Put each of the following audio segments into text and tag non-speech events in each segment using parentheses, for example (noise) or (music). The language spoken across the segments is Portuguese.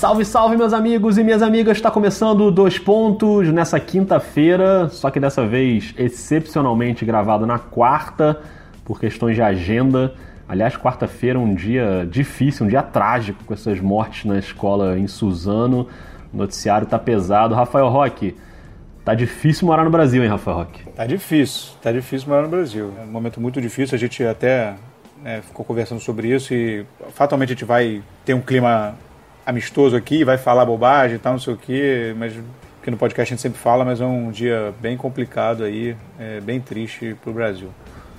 Salve, salve, meus amigos e minhas amigas! Está começando Dois Pontos nessa quinta-feira, só que dessa vez excepcionalmente gravado na quarta, por questões de agenda. Aliás, quarta-feira é um dia difícil, um dia trágico com essas mortes na escola em Suzano. O noticiário tá pesado. Rafael Roque, tá difícil morar no Brasil, hein, Rafael Roque? Tá difícil, tá difícil morar no Brasil. É um momento muito difícil, a gente até né, ficou conversando sobre isso e fatalmente a gente vai ter um clima amistoso aqui, vai falar bobagem e tal, não sei o quê, mas que no podcast a gente sempre fala, mas é um dia bem complicado aí, é, bem triste para o Brasil.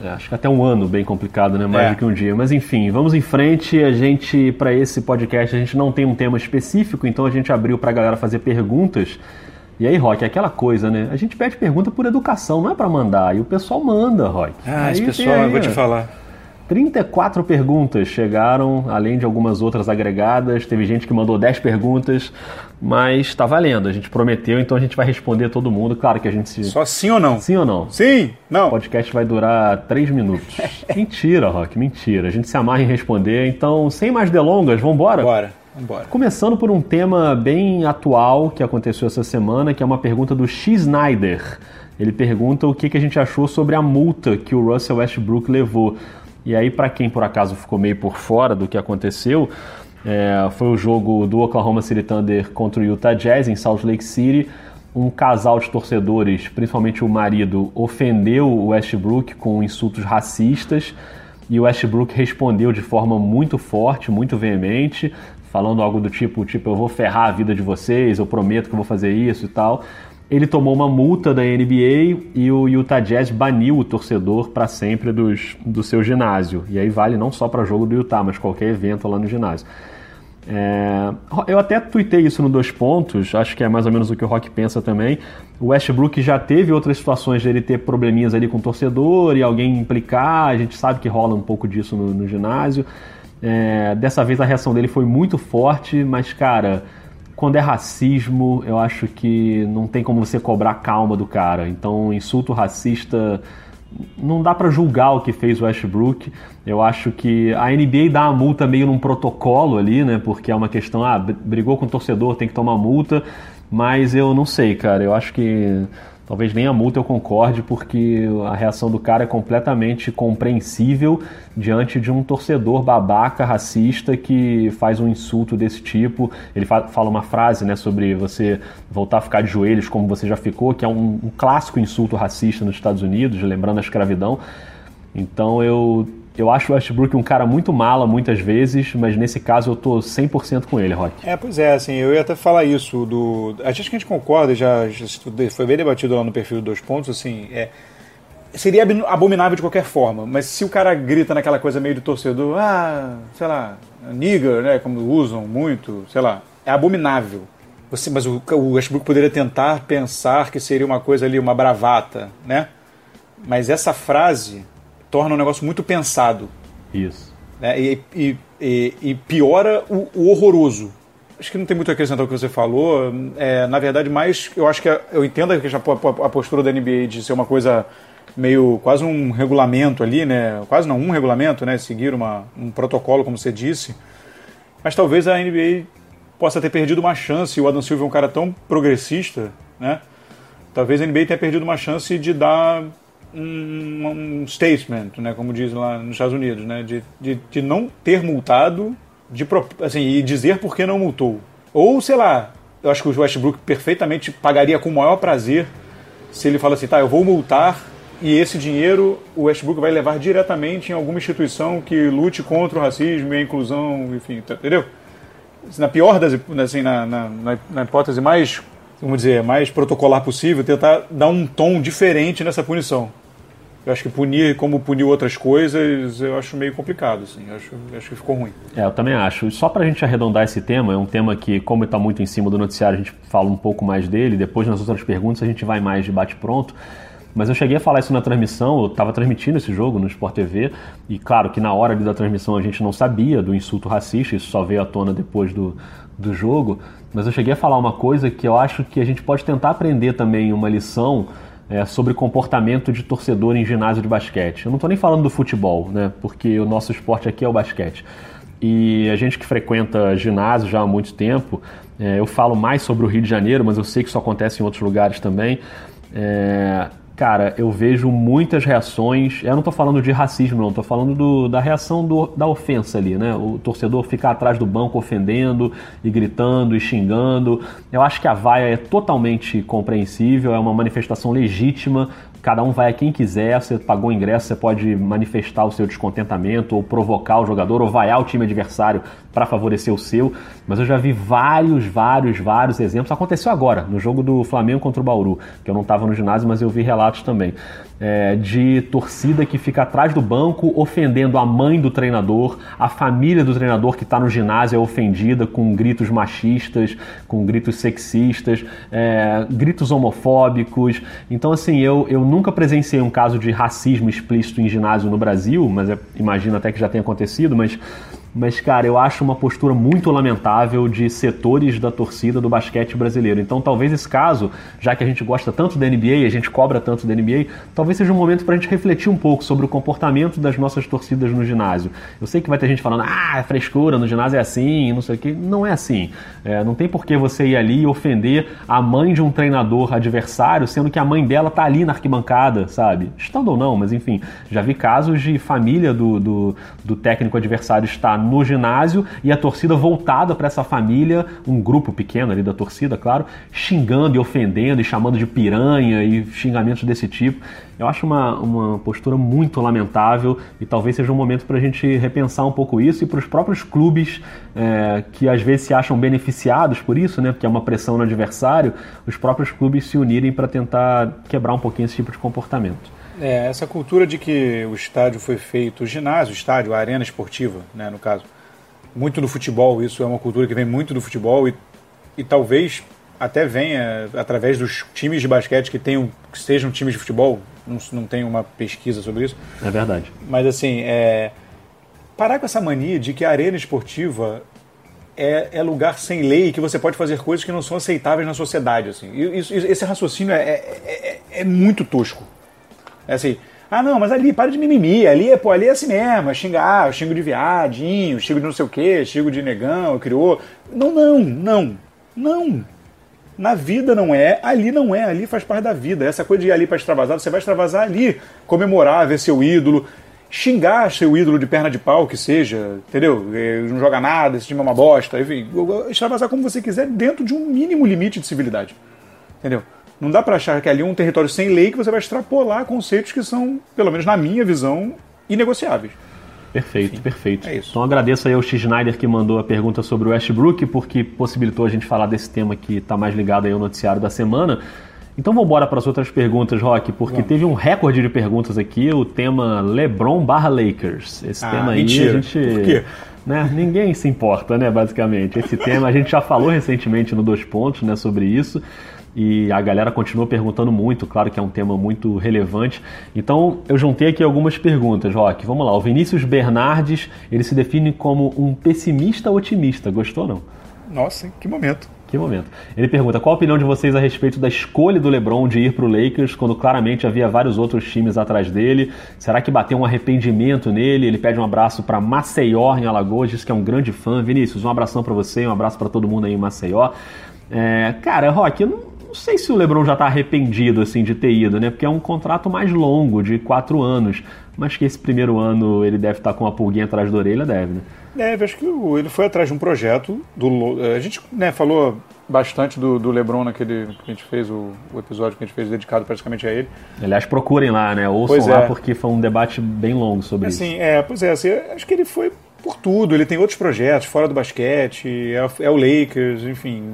É, acho que até um ano bem complicado, né? Mais é. do que um dia. Mas enfim, vamos em frente. A gente, para esse podcast, a gente não tem um tema específico, então a gente abriu para a galera fazer perguntas. E aí, Rock, é aquela coisa, né? A gente pede pergunta por educação, não é para mandar. E o pessoal manda, Rock. Ah, aí esse pessoal, aí, eu vou te falar. 34 perguntas chegaram, além de algumas outras agregadas. Teve gente que mandou 10 perguntas, mas está valendo. A gente prometeu, então a gente vai responder todo mundo. Claro que a gente se. Só sim ou não? Sim ou não? Sim, não. O podcast vai durar 3 minutos. (laughs) mentira, Rock, mentira. A gente se amarra em responder. Então, sem mais delongas, vamos embora? Bora. Vambora. Começando por um tema bem atual que aconteceu essa semana, que é uma pergunta do X Snyder. Ele pergunta o que, que a gente achou sobre a multa que o Russell Westbrook levou. E aí, para quem por acaso ficou meio por fora do que aconteceu, é, foi o jogo do Oklahoma City Thunder contra o Utah Jazz em Salt Lake City. Um casal de torcedores, principalmente o marido, ofendeu o Westbrook com insultos racistas e o Westbrook respondeu de forma muito forte, muito veemente, falando algo do tipo, tipo, eu vou ferrar a vida de vocês, eu prometo que eu vou fazer isso e tal ele tomou uma multa da NBA e o Utah Jazz baniu o torcedor para sempre dos, do seu ginásio. E aí vale não só para jogo do Utah, mas qualquer evento lá no ginásio. É, eu até tuitei isso no dois pontos, acho que é mais ou menos o que o Rock pensa também. O Westbrook já teve outras situações de ele ter probleminhas ali com o torcedor e alguém implicar, a gente sabe que rola um pouco disso no, no ginásio. É, dessa vez a reação dele foi muito forte, mas cara quando é racismo, eu acho que não tem como você cobrar calma do cara. Então, insulto racista não dá para julgar o que fez o Westbrook. Eu acho que a NBA dá a multa meio num protocolo ali, né? Porque é uma questão, ah, brigou com o torcedor, tem que tomar multa. Mas eu não sei, cara. Eu acho que Talvez nem a multa eu concorde, porque a reação do cara é completamente compreensível diante de um torcedor babaca, racista, que faz um insulto desse tipo. Ele fala uma frase né, sobre você voltar a ficar de joelhos como você já ficou, que é um, um clássico insulto racista nos Estados Unidos, lembrando a escravidão. Então eu eu acho o Westbrook um cara muito mala muitas vezes, mas nesse caso eu tô 100% com ele, Rock. É, pois é, assim, eu ia até falar isso do... Acho que a gente concorda, já, já foi bem debatido lá no perfil do Dois Pontos, assim, é... Seria abominável de qualquer forma, mas se o cara grita naquela coisa meio de torcedor, ah, sei lá, nigger, né, como usam muito, sei lá, é abominável. Você, mas o, o Westbrook poderia tentar pensar que seria uma coisa ali, uma bravata, né? Mas essa frase torna um negócio muito pensado. Isso. Né? E, e, e, e, piora o, o, horroroso. Acho que não tem muito a acrescentar o que você falou. É, na verdade, mais eu acho que eu entendo a, a postura da NBA de ser uma coisa meio quase um regulamento ali, né? Quase não um regulamento, né? Seguir uma, um protocolo, como você disse. Mas talvez a NBA possa ter perdido uma chance. O Adam Silver é um cara tão progressista, né? Talvez a NBA tenha perdido uma chance de dar um, um statement, né, como diz lá nos Estados Unidos, né, de, de, de não ter multado de, assim, e dizer por que não multou. Ou, sei lá, eu acho que o Westbrook perfeitamente pagaria com o maior prazer se ele fala assim, tá, eu vou multar e esse dinheiro o Westbrook vai levar diretamente em alguma instituição que lute contra o racismo e a inclusão, enfim, tá, entendeu? Na pior das, assim, na, na, na hipótese mais, vamos dizer, mais protocolar possível, tentar dar um tom diferente nessa punição. Eu acho que punir como puniu outras coisas, eu acho meio complicado, assim. Eu acho, eu acho que ficou ruim. É, eu também acho. Só para a gente arredondar esse tema, é um tema que, como está muito em cima do noticiário, a gente fala um pouco mais dele. Depois, nas outras perguntas, a gente vai mais de bate-pronto. Mas eu cheguei a falar isso na transmissão, eu estava transmitindo esse jogo no Sport TV, e claro que na hora da transmissão a gente não sabia do insulto racista, isso só veio à tona depois do, do jogo. Mas eu cheguei a falar uma coisa que eu acho que a gente pode tentar aprender também uma lição é, sobre comportamento de torcedor em ginásio de basquete. Eu não estou nem falando do futebol, né? Porque o nosso esporte aqui é o basquete. E a gente que frequenta ginásio já há muito tempo, é, eu falo mais sobre o Rio de Janeiro, mas eu sei que isso acontece em outros lugares também. É, cara, eu vejo muitas reações. Eu não estou falando de racismo, não, estou falando do, da reação do, da ofensa ali, né? O torcedor ficar atrás do banco ofendendo e gritando e xingando. Eu acho que a vaia é totalmente compreensível, é uma manifestação legítima cada um vai a quem quiser, você pagou o ingresso, você pode manifestar o seu descontentamento ou provocar o jogador ou vaiar o time adversário para favorecer o seu, mas eu já vi vários, vários, vários exemplos. Aconteceu agora, no jogo do Flamengo contra o Bauru, que eu não estava no ginásio, mas eu vi relatos também é, de torcida que fica atrás do banco ofendendo a mãe do treinador, a família do treinador que está no ginásio é ofendida com gritos machistas, com gritos sexistas, é, gritos homofóbicos. Então, assim, eu, eu nunca presenciei um caso de racismo explícito em ginásio no Brasil, mas é, imagino até que já tenha acontecido, mas mas, cara, eu acho uma postura muito lamentável de setores da torcida do basquete brasileiro. Então, talvez esse caso, já que a gente gosta tanto da NBA, a gente cobra tanto da NBA, talvez seja um momento para a gente refletir um pouco sobre o comportamento das nossas torcidas no ginásio. Eu sei que vai ter gente falando, ah, é frescura, no ginásio é assim, não sei o quê. Não é assim. É, não tem por que você ir ali e ofender a mãe de um treinador adversário, sendo que a mãe dela tá ali na arquibancada, sabe? Estando ou não, mas enfim, já vi casos de família do, do, do técnico adversário estar no ginásio e a torcida voltada para essa família, um grupo pequeno ali da torcida, claro, xingando e ofendendo e chamando de piranha e xingamentos desse tipo. Eu acho uma, uma postura muito lamentável e talvez seja um momento para a gente repensar um pouco isso e para os próprios clubes é, que às vezes se acham beneficiados por isso, né, porque é uma pressão no adversário, os próprios clubes se unirem para tentar quebrar um pouquinho esse tipo de comportamento. É, essa cultura de que o estádio foi feito, o ginásio, o estádio, a arena esportiva, né, no caso, muito do futebol, isso é uma cultura que vem muito do futebol e, e talvez até venha através dos times de basquete que tenham que sejam times de futebol, não, não tem uma pesquisa sobre isso. É verdade. Mas assim, é, parar com essa mania de que a arena esportiva é, é, lugar sem lei que você pode fazer coisas que não são aceitáveis na sociedade. Assim. Isso, esse raciocínio é, é, é, é muito tosco. É assim, ah não, mas ali, para de mimimi, ali é, pô, ali é assim mesmo, é xingar, eu xingo de viadinho, xingo de não sei o que, xingo de negão, criou. Não, não, não, não. Na vida não é, ali não é, ali faz parte da vida. Essa coisa de ir ali para extravasar, você vai extravasar ali, comemorar, ver seu ídolo, xingar seu ídolo de perna de pau, que seja, entendeu? É, não joga nada, esse time é uma bosta, enfim, extravasar como você quiser dentro de um mínimo limite de civilidade. Entendeu? Não dá para achar que ali é um território sem lei que você vai extrapolar conceitos que são, pelo menos na minha visão, inegociáveis. Perfeito, Enfim, perfeito. É então agradeço aí ao X Schneider que mandou a pergunta sobre o Westbrook, porque possibilitou a gente falar desse tema que está mais ligado aí ao noticiário da semana. Então vamos embora para as outras perguntas, Rock, porque vamos. teve um recorde de perguntas aqui, o tema LeBron barra Lakers. Esse ah, tema aí mentira. a gente. Por quê? Né, ninguém se importa, né, basicamente. Esse (laughs) tema a gente já falou recentemente no Dois Pontos, né, sobre isso e a galera continua perguntando muito, claro que é um tema muito relevante. Então eu juntei aqui algumas perguntas, Rock. Vamos lá. O Vinícius Bernardes, ele se define como um pessimista otimista. Gostou não? Nossa, que momento. Que momento. Ele pergunta: qual a opinião de vocês a respeito da escolha do LeBron de ir para o Lakers quando claramente havia vários outros times atrás dele? Será que bateu um arrependimento nele? Ele pede um abraço para Maceió, em Alagoas, diz que é um grande fã. Vinícius, um abração para você, um abraço para todo mundo aí em Maceió. É, cara, Rock, eu não, não sei se o LeBron já está arrependido assim de ter ido, né? Porque é um contrato mais longo, de quatro anos. Mas que esse primeiro ano ele deve estar tá com uma pulguinha atrás da orelha, deve, né? Deve, acho que ele foi atrás de um projeto. Do, a gente né, falou bastante do, do LeBron naquele que a gente fez, o, o, episódio que a gente fez dedicado praticamente a ele. Aliás, procurem lá, né? Ouçam pois lá, é. porque foi um debate bem longo sobre assim, isso. É, pois é, assim, acho que ele foi por tudo. Ele tem outros projetos fora do basquete, é, é o Lakers, enfim,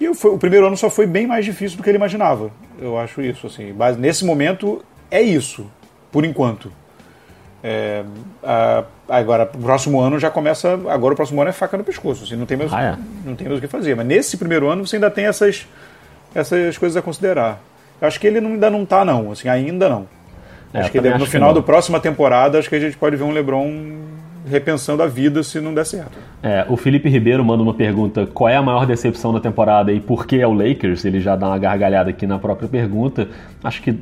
e o primeiro ano só foi bem mais difícil do que ele imaginava. Eu acho isso, assim. Mas nesse momento é isso, por enquanto. É, a, agora, o próximo ano já começa. Agora o próximo ano é faca no pescoço. Assim, não, tem mais, ah, é? não tem mais o que fazer. Mas nesse primeiro ano você ainda tem essas, essas coisas a considerar. Eu acho que ele não, ainda não está, não. Assim, ainda não. É, acho que no final da próxima temporada, acho que a gente pode ver um Lebron repensando a vida se não der certo. É, o Felipe Ribeiro manda uma pergunta: qual é a maior decepção da temporada e por que é o Lakers? Ele já dá uma gargalhada aqui na própria pergunta. Acho que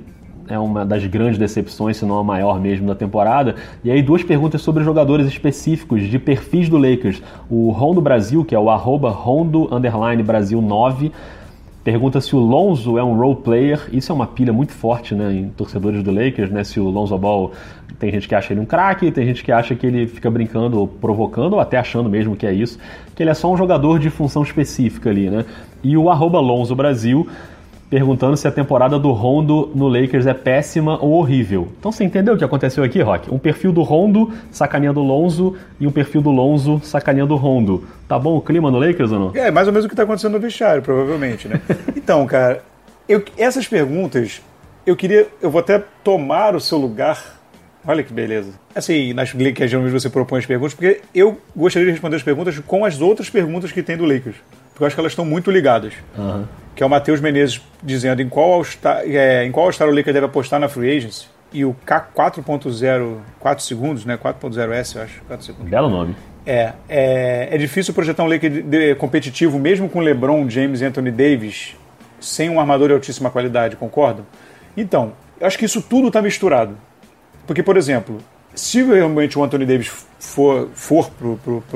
é uma das grandes decepções, se não a maior mesmo da temporada. E aí duas perguntas sobre jogadores específicos de perfis do Lakers. O Rondo Brasil, que é o arroba Rondo Brasil 9, Pergunta se o Lonzo é um role player. Isso é uma pilha muito forte né, em torcedores do Lakers, né? Se o Lonzo Ball tem gente que acha ele um craque, tem gente que acha que ele fica brincando ou provocando, ou até achando mesmo que é isso, que ele é só um jogador de função específica ali, né? E o arroba Lonzo Brasil perguntando se a temporada do Rondo no Lakers é péssima ou horrível. Então você entendeu o que aconteceu aqui, Rock? Um perfil do Rondo sacaneando o Lonzo e um perfil do Lonzo sacaneando o Rondo. Tá bom o clima no Lakers ou não? É, mais ou menos o que está acontecendo no vestiário, provavelmente, né? (laughs) então, cara, eu, essas perguntas, eu queria, eu vou até tomar o seu lugar Olha que beleza. Assim, nas que geralmente você propõe as perguntas, porque eu gostaria de responder as perguntas com as outras perguntas que tem do Lakers. Porque eu acho que elas estão muito ligadas. Uhum que é o Matheus Menezes dizendo em qual All-Star é, em qual All-Star o Lakers deve apostar na Free Agency. E o K4.0, 4 segundos, né? 4.0S, eu acho. 4 segundos. Belo nome. É, é, é difícil projetar um Lakers competitivo, mesmo com LeBron, James e Anthony Davis, sem um armador de altíssima qualidade, concordam? Então, eu acho que isso tudo está misturado. Porque, por exemplo, se realmente o Anthony Davis for, for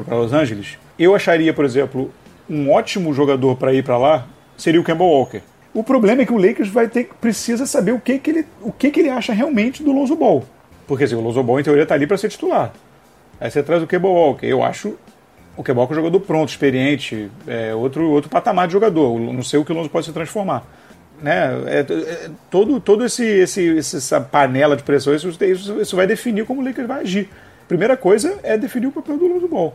para Los Angeles, eu acharia, por exemplo, um ótimo jogador para ir para lá seria o Campbell Walker. O problema é que o Lakers vai ter precisa saber o que, que ele o que, que ele acha realmente do Lonzo Ball. Porque assim, o Lonzo Ball em teoria está ali para ser titular. Aí você traz o Campbell Walker. Eu acho o Campbell Walker é um jogador pronto, experiente, é outro outro patamar de jogador. Não sei o que o Lonzo pode se transformar. Né? É, é, todo todo esse, esse essa panela de pressões isso, isso, isso vai definir como o Lakers vai agir. Primeira coisa é definir o papel do Lonzo Ball.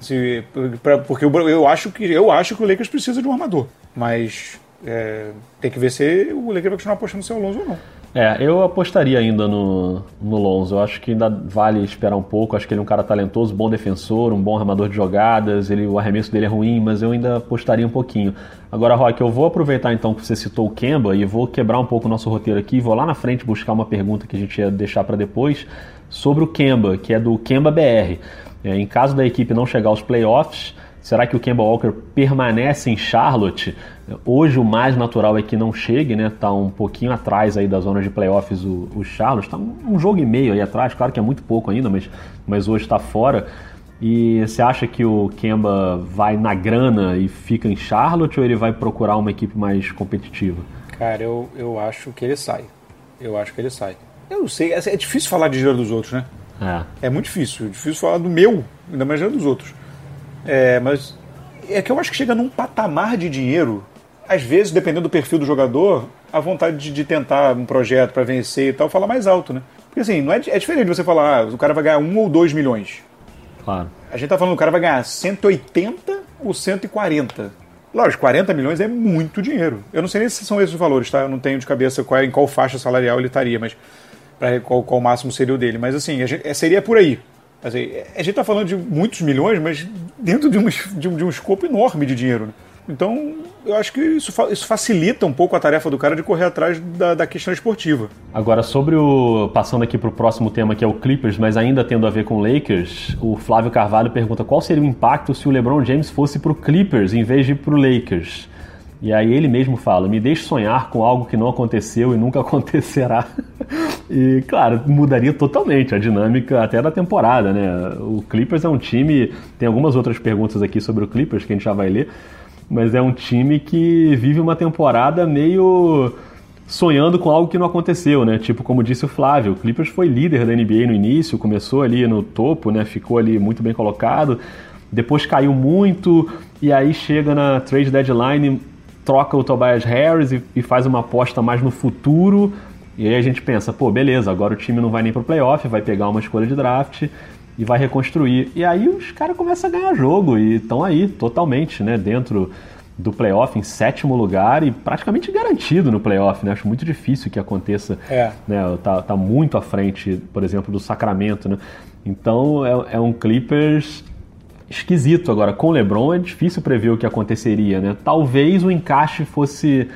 Se, pra, porque eu, eu, acho que, eu acho que o Lakers precisa de um armador. Mas é, tem que ver se o Lakers vai continuar apostando no seu Lonzo ou não. É, eu apostaria ainda no, no Lonzo. Eu acho que ainda vale esperar um pouco. Acho que ele é um cara talentoso, bom defensor, um bom armador de jogadas. Ele, o arremesso dele é ruim, mas eu ainda apostaria um pouquinho. Agora, Rock, eu vou aproveitar então que você citou o Kemba e vou quebrar um pouco o nosso roteiro aqui. Vou lá na frente buscar uma pergunta que a gente ia deixar para depois sobre o Kemba, que é do Kemba BR. É, em caso da equipe não chegar aos playoffs, será que o Kemba Walker permanece em Charlotte? Hoje o mais natural é que não chegue, né? Tá um pouquinho atrás aí das zonas de playoffs o, o Charlotte, está um jogo e meio aí atrás, claro que é muito pouco ainda, mas, mas hoje está fora. E você acha que o Kemba vai na grana e fica em Charlotte ou ele vai procurar uma equipe mais competitiva? Cara, eu, eu acho que ele sai. Eu acho que ele sai. Eu não sei, é, é difícil falar de dinheiro dos outros, né? É. é muito difícil. É difícil falar do meu, ainda mais dos outros. É, mas é que eu acho que chega num patamar de dinheiro, às vezes, dependendo do perfil do jogador, a vontade de, de tentar um projeto para vencer e tal fala mais alto, né? Porque assim, não é, é diferente você falar, ah, o cara vai ganhar um ou dois milhões. Claro. A gente tá falando, o cara vai ganhar 180 ou 140. Lógico, 40 milhões é muito dinheiro. Eu não sei nem se são esses os valores, tá? Eu não tenho de cabeça qual, em qual faixa salarial ele estaria, mas para qual, qual máximo seria o dele. Mas assim, gente, é, seria por aí. Assim, a gente está falando de muitos milhões, mas dentro de um, de um, de um escopo enorme de dinheiro. Né? Então, eu acho que isso, isso facilita um pouco a tarefa do cara de correr atrás da, da questão esportiva. Agora, sobre o. Passando aqui para o próximo tema, que é o Clippers, mas ainda tendo a ver com Lakers, o Flávio Carvalho pergunta qual seria o impacto se o LeBron James fosse para o Clippers em vez de para o Lakers. E aí ele mesmo fala: me deixe sonhar com algo que não aconteceu e nunca (laughs) acontecerá. e, claro, mudaria totalmente a dinâmica até da temporada, né? O Clippers é um time. Tem algumas outras perguntas aqui sobre o Clippers que a gente já vai ler, mas é um time que vive uma temporada meio sonhando com algo que não aconteceu, né? Tipo, como disse o Flávio, o Clippers foi líder da NBA no início, começou ali no topo, né? Ficou ali muito bem colocado, depois caiu muito e aí chega na trade deadline troca o Tobias Harris e, e, faz uma aposta mais no futuro. E aí a gente pensa, pô, beleza, agora o time não vai nem pro playoff, vai pegar uma escolha de draft e vai reconstruir. E aí os caras começam a ganhar jogo e estão aí totalmente, né, dentro do playoff em sétimo lugar e praticamente garantido no playoff, né? Acho muito difícil que aconteça, é. né? Tá, tá muito à frente, por exemplo, do Sacramento, né? Então é, é um Clippers esquisito. Agora, com o LeBron é difícil prever o que aconteceria, né? Talvez o encaixe fosse.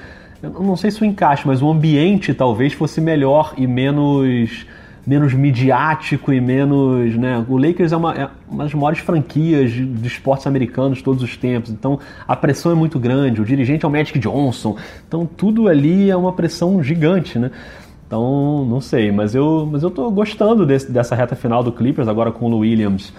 Não sei se o encaixe, mas o ambiente talvez fosse melhor e menos menos midiático e menos, né? O Lakers é uma, é uma das maiores franquias de, de, esportes americanos de todos os tempos, então a pressão é muito grande. O dirigente é o Magic Johnson, então tudo ali é uma pressão gigante, né? Então, não sei, mas eu, mas eu tô gostando desse, dessa reta final do Clippers, agora com o Williams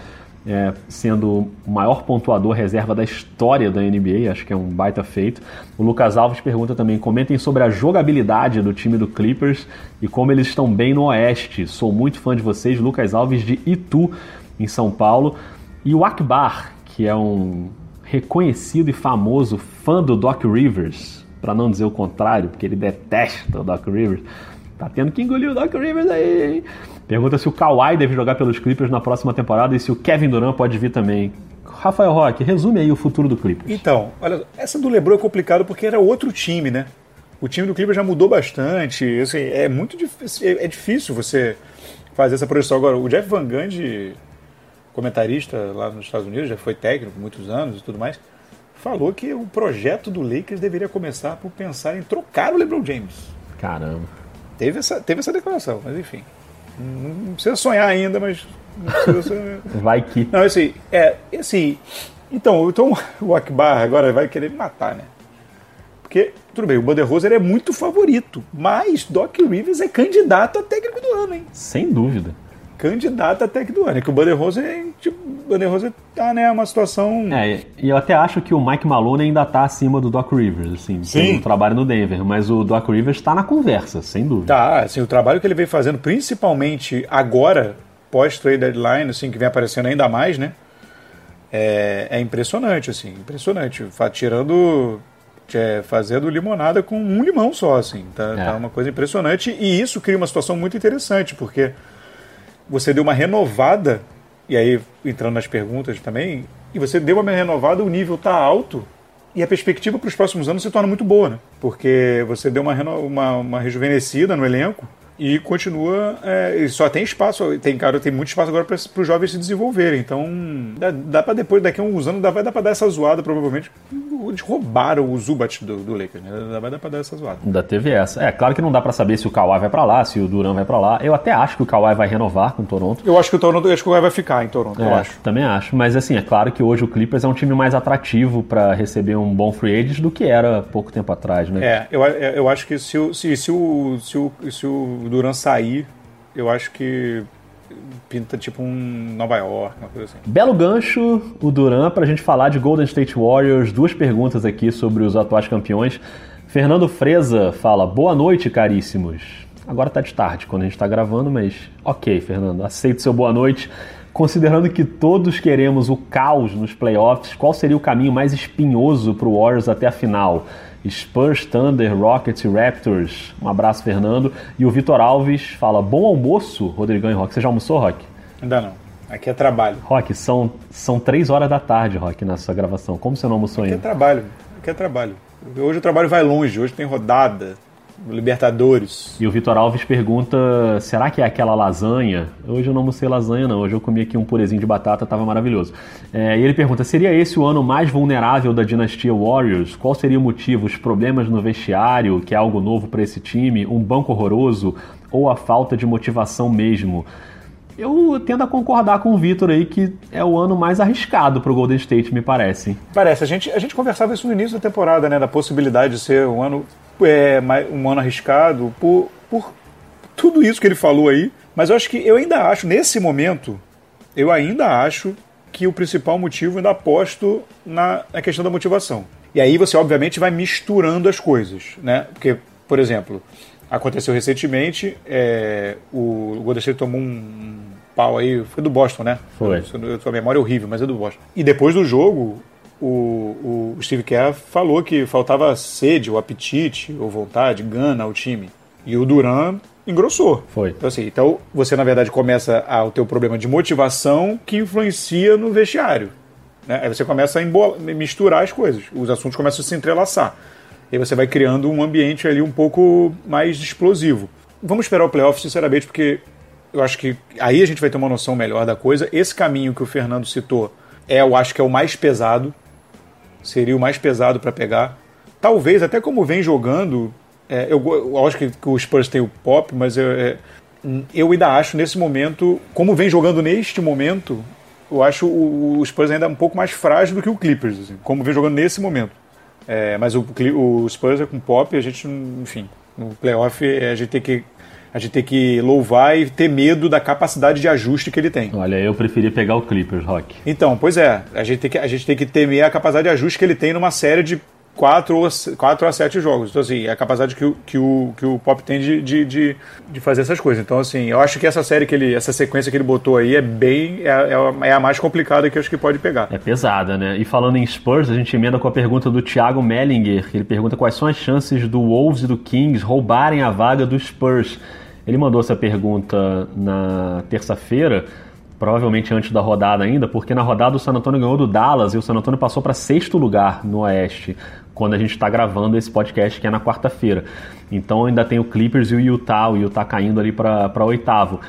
é, sendo o maior pontuador reserva da história da NBA, acho que é um baita feito. O Lucas Alves pergunta também: comentem sobre a jogabilidade do time do Clippers e como eles estão bem no Oeste. Sou muito fã de vocês, Lucas Alves de Itu, em São Paulo. E o Akbar, que é um reconhecido e famoso fã do Doc Rivers, para não dizer o contrário, porque ele detesta o Doc Rivers Tá tendo que engolir o Doc Rivers aí, hein? Pergunta se o Kawhi deve jogar pelos Clippers na próxima temporada e se o Kevin Durant pode vir também. Rafael Roque, resume aí o futuro do Clippers. Então, olha, essa do LeBron é complicado porque era outro time, né? O time do Clippers já mudou bastante. Assim, é muito difícil, é, é difícil você fazer essa projeção agora. O Jeff Van Gundy, comentarista lá nos Estados Unidos, já foi técnico muitos anos e tudo mais, falou que o projeto do Lakers deveria começar por pensar em trocar o LeBron James. Caramba. Teve essa, teve essa declaração, mas enfim. Não precisa sonhar ainda, mas. Precisa... vai que. Não, assim, é, assim. Então, então o Akbar agora vai querer me matar, né? Porque, tudo bem, o Bander Rose é muito favorito, mas Doc Rivers é candidato a técnico do ano, hein? Sem dúvida candidato até que do ano. É que o Banner Rose, tipo, Banner Rose tá, né, uma situação... É, e eu até acho que o Mike Malone ainda tá acima do Doc Rivers, assim, Sim. trabalho no Denver, mas o Doc Rivers tá na conversa, sem dúvida. Tá, assim, o trabalho que ele vem fazendo, principalmente agora, pós-trade deadline, assim, que vem aparecendo ainda mais, né, é, é impressionante, assim, impressionante. Tirando é, fazendo limonada com um limão só, assim. Tá, é. tá, uma coisa impressionante. E isso cria uma situação muito interessante, porque você deu uma renovada, e aí entrando nas perguntas também, e você deu uma renovada, o nível está alto e a perspectiva para os próximos anos se torna muito boa, né? Porque você deu uma, uma, uma rejuvenescida no elenco e continua. É, só tem espaço, tem cara, tem muito espaço agora para os jovens se desenvolverem. Então, dá, dá para depois, daqui a uns anos, dá, vai dar para dar essa zoada, provavelmente. Eles roubaram o Zubat do, do Lakers, né? Vai dar para dar essa zoada. Ainda teve essa. É, claro que não dá para saber se o Kawhi vai para lá, se o Duran vai para lá. Eu até acho que o Kawhi vai renovar com o Toronto. Eu acho que o Toronto, acho que o Kawhi vai ficar em Toronto, é, eu acho. Também acho. Mas assim, é claro que hoje o Clippers é um time mais atrativo para receber um bom free agent do que era pouco tempo atrás, né? É, eu, eu acho que se, se, se, o, se, o, se o Duran sair eu acho que pinta tipo um Nova York, uma coisa assim. Belo gancho, o Duran, para a gente falar de Golden State Warriors. Duas perguntas aqui sobre os atuais campeões. Fernando Freza fala: Boa noite, caríssimos. Agora tá de tarde quando a gente está gravando, mas ok, Fernando, aceito seu boa noite. Considerando que todos queremos o caos nos playoffs, qual seria o caminho mais espinhoso para o Warriors até a final? Spurs, Thunder, Rockets e Raptors. Um abraço, Fernando. E o Vitor Alves fala: Bom almoço, Rodrigão e Rock. Você já almoçou, Rock? Ainda não. Aqui é trabalho. Rock, são, são três horas da tarde, Rock, na sua gravação. Como você não almoçou Aqui ainda? Aqui é trabalho. Aqui é trabalho. Hoje o trabalho vai longe, hoje tem rodada. Libertadores. E o Vitor Alves pergunta: será que é aquela lasanha? Hoje eu não almocei lasanha, não. Hoje eu comi aqui um purezinho de batata, estava maravilhoso. É, e ele pergunta: seria esse o ano mais vulnerável da dinastia Warriors? Qual seria o motivo? Os problemas no vestiário, que é algo novo para esse time? Um banco horroroso? Ou a falta de motivação mesmo? Eu tendo a concordar com o Vitor aí que é o ano mais arriscado para o Golden State, me parece. Parece. A gente, a gente conversava isso no início da temporada, né? Da possibilidade de ser um ano é, um ano arriscado por, por tudo isso que ele falou aí. Mas eu acho que eu ainda acho, nesse momento, eu ainda acho que o principal motivo ainda aposto na, na questão da motivação. E aí você, obviamente, vai misturando as coisas, né? Porque, por exemplo, aconteceu recentemente, é, o, o Golden State tomou um, pau aí, foi do Boston, né? Foi. A sua memória é horrível, mas é do Boston. E depois do jogo, o, o Steve Kerr falou que faltava sede, ou apetite, ou vontade, gana ao time. E o Duran engrossou. Foi. Então, assim, então você, na verdade, começa a ter o problema de motivação que influencia no vestiário. Né? Aí você começa a embola, misturar as coisas. Os assuntos começam a se entrelaçar. E aí você vai criando um ambiente ali um pouco mais explosivo. Vamos esperar o playoff, sinceramente, porque eu acho que aí a gente vai ter uma noção melhor da coisa. Esse caminho que o Fernando citou é, eu acho que é o mais pesado seria o mais pesado para pegar. Talvez, até como vem jogando, é, eu, eu, acho que, que, o Spurs tem o pop, mas eu, é, eu ainda acho nesse momento, como vem jogando neste momento, eu acho o, o Spurs ainda um pouco mais frágil do que o Clippers, assim, como vem jogando nesse momento. É, mas o, o Spurs é com pop, a gente, enfim, no playoff a gente tem que a gente tem que louvar e ter medo da capacidade de ajuste que ele tem. Olha, eu preferi pegar o Clippers, Rock. Então, pois é, a gente tem que, a gente tem que temer a capacidade de ajuste que ele tem numa série de 4 ou, 4 a 7 jogos. Então, assim, é a capacidade que o, que o, que o Pop tem de, de, de, de, fazer essas coisas. Então, assim, eu acho que essa série que ele, essa sequência que ele botou aí é bem. É, é, é a mais complicada que eu acho que pode pegar. É pesada, né? E falando em Spurs, a gente emenda com a pergunta do Thiago Mellinger, que ele pergunta quais são as chances do Wolves e do Kings roubarem a vaga do Spurs. Ele mandou essa pergunta na terça-feira provavelmente antes da rodada ainda, porque na rodada o San Antonio ganhou do Dallas e o San Antonio passou para sexto lugar no Oeste quando a gente está gravando esse podcast, que é na quarta-feira. Então ainda tem o Clippers e o Utah, o Utah caindo ali para oitavo.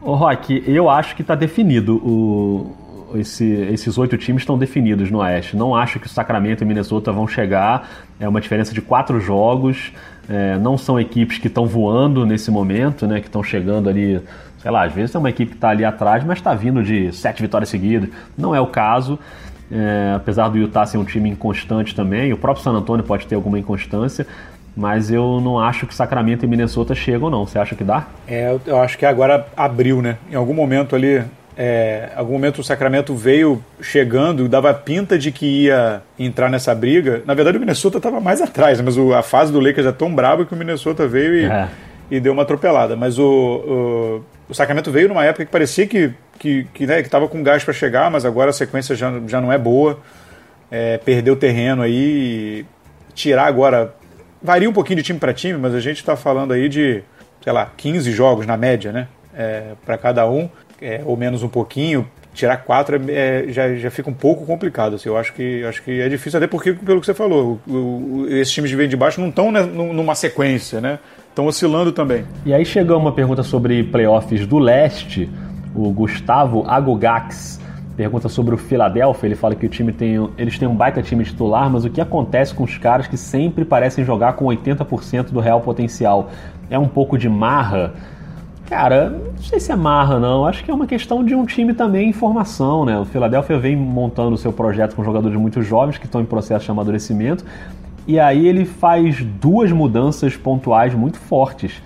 Ô Rock, eu acho que está definido o, esse, esses oito times estão definidos no Oeste. Não acho que o Sacramento e Minnesota vão chegar. É uma diferença de quatro jogos. É, não são equipes que estão voando nesse momento, né? Que estão chegando ali, sei lá, às vezes é uma equipe que está ali atrás, mas está vindo de sete vitórias seguidas. Não é o caso. É, apesar do Utah ser um time inconstante também, o próprio San Antonio pode ter alguma inconstância, mas eu não acho que Sacramento e Minnesota chegam, não. Você acha que dá? É, eu acho que agora abriu, né? Em algum momento ali, é, algum momento o Sacramento veio chegando, dava pinta de que ia entrar nessa briga. Na verdade, o Minnesota estava mais atrás, né? mas o, a fase do Lakers é tão braba que o Minnesota veio e, é. e deu uma atropelada. Mas o, o, o Sacramento veio numa época que parecia que que que né, estava com gás para chegar, mas agora a sequência já, já não é boa. É, perdeu terreno aí. Tirar agora. Varia um pouquinho de time para time, mas a gente está falando aí de, sei lá, 15 jogos na média, né? É, para cada um, é, ou menos um pouquinho. Tirar quatro é, é, já, já fica um pouco complicado. Assim, eu acho que, acho que é difícil, até porque, pelo que você falou, o, o, esses times de vem de baixo não estão né, numa sequência, né? Estão oscilando também. E aí chegou uma pergunta sobre playoffs do leste. O Gustavo Agogax pergunta sobre o Philadelphia. Ele fala que o time tem, eles têm um baita time titular, mas o que acontece com os caras que sempre parecem jogar com 80% do real potencial? É um pouco de marra? Cara, não sei se é marra não. Acho que é uma questão de um time também em formação, né? O Philadelphia vem montando o seu projeto com jogadores muito jovens que estão em processo de amadurecimento. E aí ele faz duas mudanças pontuais muito fortes,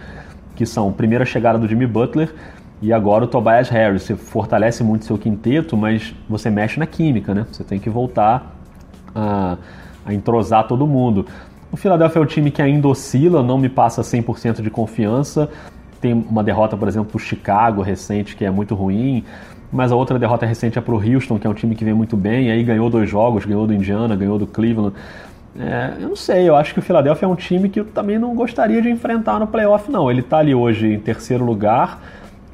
que são a primeira chegada do Jimmy Butler e agora o Tobias Harris, você fortalece muito seu quinteto, mas você mexe na química, né? Você tem que voltar a, a entrosar todo mundo. O Philadelphia é o time que ainda oscila, não me passa 100% de confiança. Tem uma derrota, por exemplo, para o Chicago recente, que é muito ruim. Mas a outra derrota recente é para o Houston, que é um time que vem muito bem. Aí ganhou dois jogos, ganhou do Indiana, ganhou do Cleveland. É, eu não sei, eu acho que o Philadelphia é um time que eu também não gostaria de enfrentar no playoff, não. Ele está ali hoje em terceiro lugar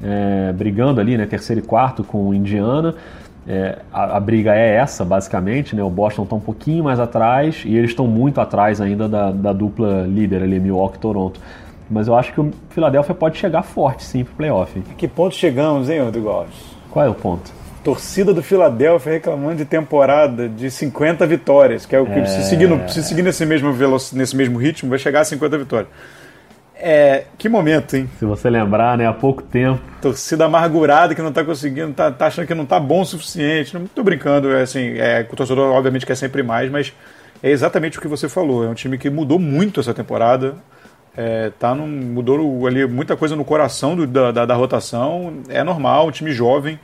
é, brigando ali, né, terceiro e quarto com o Indiana. É, a, a, briga é essa, basicamente, né? O Boston está um pouquinho mais atrás e eles estão muito atrás ainda da, da dupla líder ali, Milwaukee e Toronto. Mas eu acho que o Philadelphia pode chegar forte, sim, pro playoff. A que ponto chegamos, hein, Rodrigo Alves? Qual é o ponto? Torcida do Philadelphia reclamando de temporada de 50 vitórias, que é o que, é... se, seguir no, se seguir nesse mesmo, nesse mesmo ritmo, vai chegar a 50 vitórias. É, que momento, hein? Se você lembrar, né, há pouco tempo. Torcida amargurada que não tá conseguindo, tá, tá achando que não tá bom o suficiente. Não tô brincando, é assim, é, o torcedor obviamente quer sempre mais, mas é exatamente o que você falou. É um time que mudou muito essa temporada. É, tá num, mudou ali muita coisa no coração do, da, da, da, rotação. É normal, um time jovem.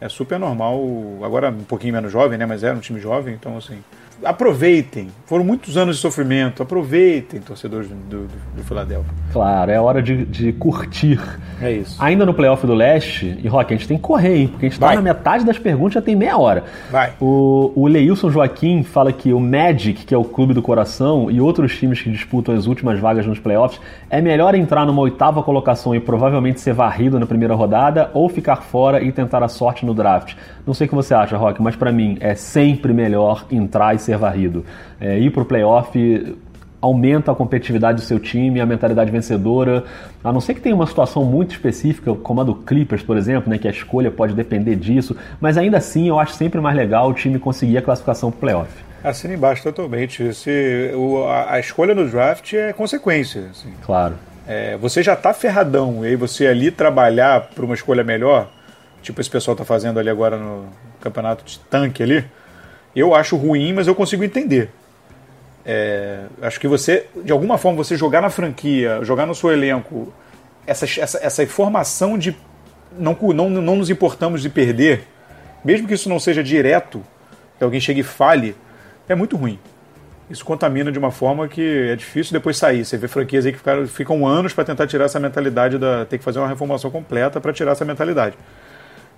É super normal. Agora um pouquinho menos jovem, né? Mas era um time jovem, então assim aproveitem. Foram muitos anos de sofrimento. Aproveitem, torcedores do, do, do Philadelphia. Claro, é hora de, de, curtir. É isso. Ainda no playoff do leste, e Rock, a gente tem que correr, hein? Porque a gente está na metade das perguntas já tem meia hora. Vai. O, o Leilson Joaquim fala que o Magic, que é o clube do coração, e outros times que disputam as últimas vagas nos playoffs, é melhor entrar numa oitava colocação e provavelmente ser varrido na primeira rodada ou ficar fora e tentar a sorte no draft. Não sei o que você acha, Rock, mas para mim é sempre melhor entrar e ser varrido. É, ir para o playoff aumenta a competitividade do seu time, a mentalidade vencedora. A não ser que tenha uma situação muito específica, como a do Clippers, por exemplo, né, que a escolha pode depender disso, mas ainda assim eu acho sempre mais legal o time conseguir a classificação para o playoff. Assina embaixo totalmente. Se, o, a, a, escolha no draft é consequência. Assim. Claro. É, você já está ferradão, e aí você ali trabalhar para uma escolha melhor, tipo esse pessoal está fazendo ali agora no campeonato de tanque ali, eu acho ruim, mas eu consigo entender. É, acho que você, de alguma forma, você jogar na franquia, jogar no seu elenco essa, essa, essa informação de não, não, não nos importamos de perder, mesmo que isso não seja direto, que alguém chegue e fale, é muito ruim. Isso contamina de uma forma que é difícil depois sair. Você vê franquias aí que ficaram, ficam anos para tentar tirar essa mentalidade, da, ter que fazer uma reformulação completa para tirar essa mentalidade.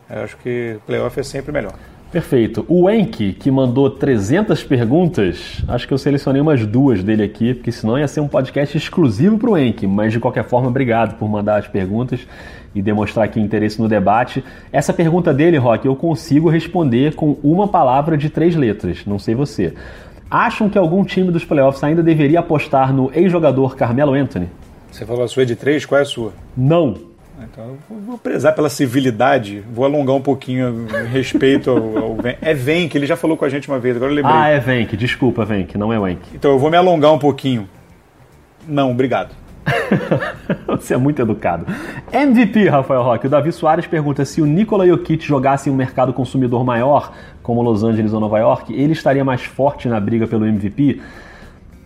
Eu acho que playoff é sempre melhor. Perfeito. O Enki, que mandou 300 perguntas, acho que eu selecionei umas duas dele aqui, porque senão ia ser um podcast exclusivo para o Enki. Mas de qualquer forma, obrigado por mandar as perguntas e demonstrar aqui interesse no debate. Essa pergunta dele, Rock, eu consigo responder com uma palavra de três letras, não sei você. Acham que algum time dos playoffs ainda deveria apostar no ex-jogador Carmelo Anthony? Você falou a sua de três, qual é a sua? Não. Então, vou prezar pela civilidade, vou alongar um pouquinho respeito ao, ao Venk. É Venk, ele já falou com a gente uma vez, agora eu lembrei. Ah, é Venk, desculpa, Venk, não é Venk. Então eu vou me alongar um pouquinho. Não, obrigado. (laughs) Você é muito educado. MVP, Rafael Roque. O Davi Soares pergunta se o Nikola Jokic jogasse em um mercado consumidor maior, como Los Angeles ou Nova York, ele estaria mais forte na briga pelo MVP?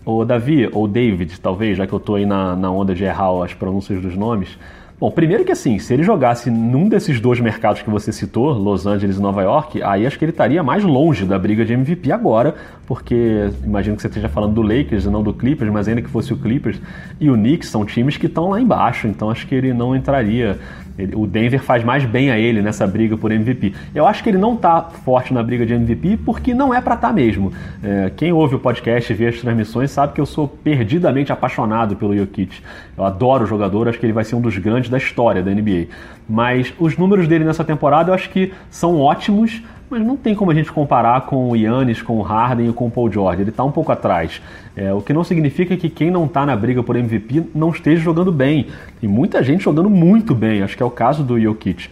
O Davi, ou David, talvez, já que eu estou aí na, na onda de errar as pronúncias dos nomes. Bom, primeiro que assim, se ele jogasse num desses dois mercados que você citou, Los Angeles e Nova York, aí acho que ele estaria mais longe da briga de MVP agora, porque imagino que você esteja falando do Lakers e não do Clippers, mas ainda que fosse o Clippers e o Knicks são times que estão lá embaixo, então acho que ele não entraria ele, o Denver faz mais bem a ele nessa briga por MVP. Eu acho que ele não está forte na briga de MVP porque não é para estar tá mesmo. É, quem ouve o podcast e vê as transmissões sabe que eu sou perdidamente apaixonado pelo Jokic. Eu adoro o jogador, acho que ele vai ser um dos grandes da história da NBA. Mas os números dele nessa temporada eu acho que são ótimos, mas não tem como a gente comparar com o Yannis, com o Harden e com o Paul George. Ele está um pouco atrás. É, o que não significa que quem não está na briga por MVP não esteja jogando bem. Tem muita gente jogando muito bem. Acho que é o caso do Jokic.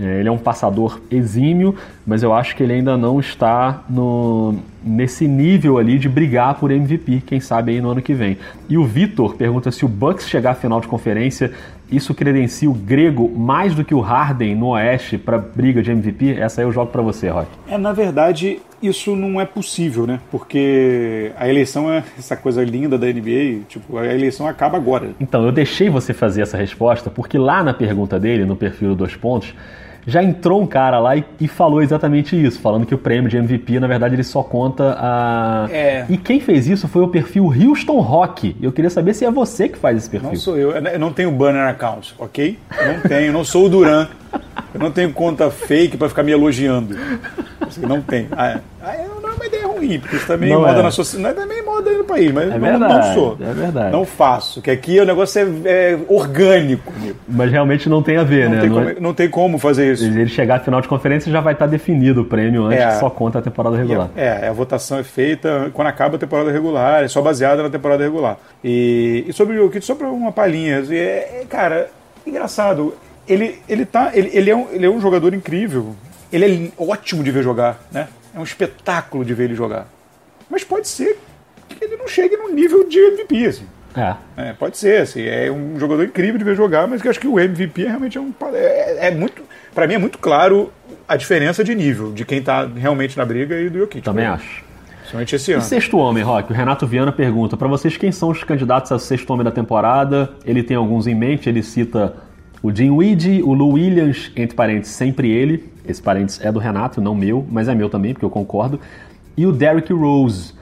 É, ele é um passador exímio, mas eu acho que ele ainda não está no, nesse nível ali de brigar por MVP, quem sabe aí no ano que vem. E o Vitor pergunta se o Bucks chegar à final de conferência, isso credencia o grego mais do que o Harden no Oeste para briga de MVP? Essa aí eu jogo para você, Rock. É, na verdade, isso não é possível, né? Porque a eleição é essa coisa linda da NBA, tipo, a eleição acaba agora. Então, eu deixei você fazer essa resposta porque lá na pergunta dele, no perfil Dois Pontos, já entrou um cara lá e, e, falou exatamente isso, falando que o prêmio de MVP, na verdade, ele só conta a. É. E quem fez isso foi o perfil Houston Rock. Eu queria saber se é você que faz esse perfil. Não sou eu, eu não tenho banner account, ok? Eu não tenho, não sou o Duran. Eu não tenho conta fake para ficar me elogiando. Não tem. Ah, é. Não é ruim, porque isso também não moda é. na sociedade. Não é também moda aí no país, mas é verdade, não, sou. É verdade. Não faço. Que aqui o negócio é, é orgânico. Mas realmente não tem a ver, não né? Tem não, como, não tem como fazer isso. Ele chegar à final de conferência já vai estar definido o prêmio antes, é, só conta a temporada regular. É, a votação é feita quando acaba a temporada regular, é só baseada na temporada regular. E, e sobre o Jokic, só para uma palhinha, é, cara, engraçado ele, ele, tá, ele, ele, é um, ele é um jogador incrível. Ele é ótimo de ver jogar, né? É um espetáculo de ver ele jogar. Mas pode ser que ele não chegue no nível de MVP, assim. É. é. pode ser, assim, é um jogador incrível de ver jogar, mas eu acho que o MVP é realmente é um. É, é muito. para mim é muito claro a diferença de nível de quem tá realmente na briga e do Jokic. Também acho. Principalmente esse ano. E sexto homem, Rock, o Renato Viana pergunta: para vocês, quem são os candidatos a sexto homem da temporada? Ele tem alguns em mente, ele cita o Jim Weed, o Lou Williams, entre parênteses, sempre ele. Esse parênteses é do Renato, não meu, mas é meu também, porque eu concordo. E o Derrick Rose.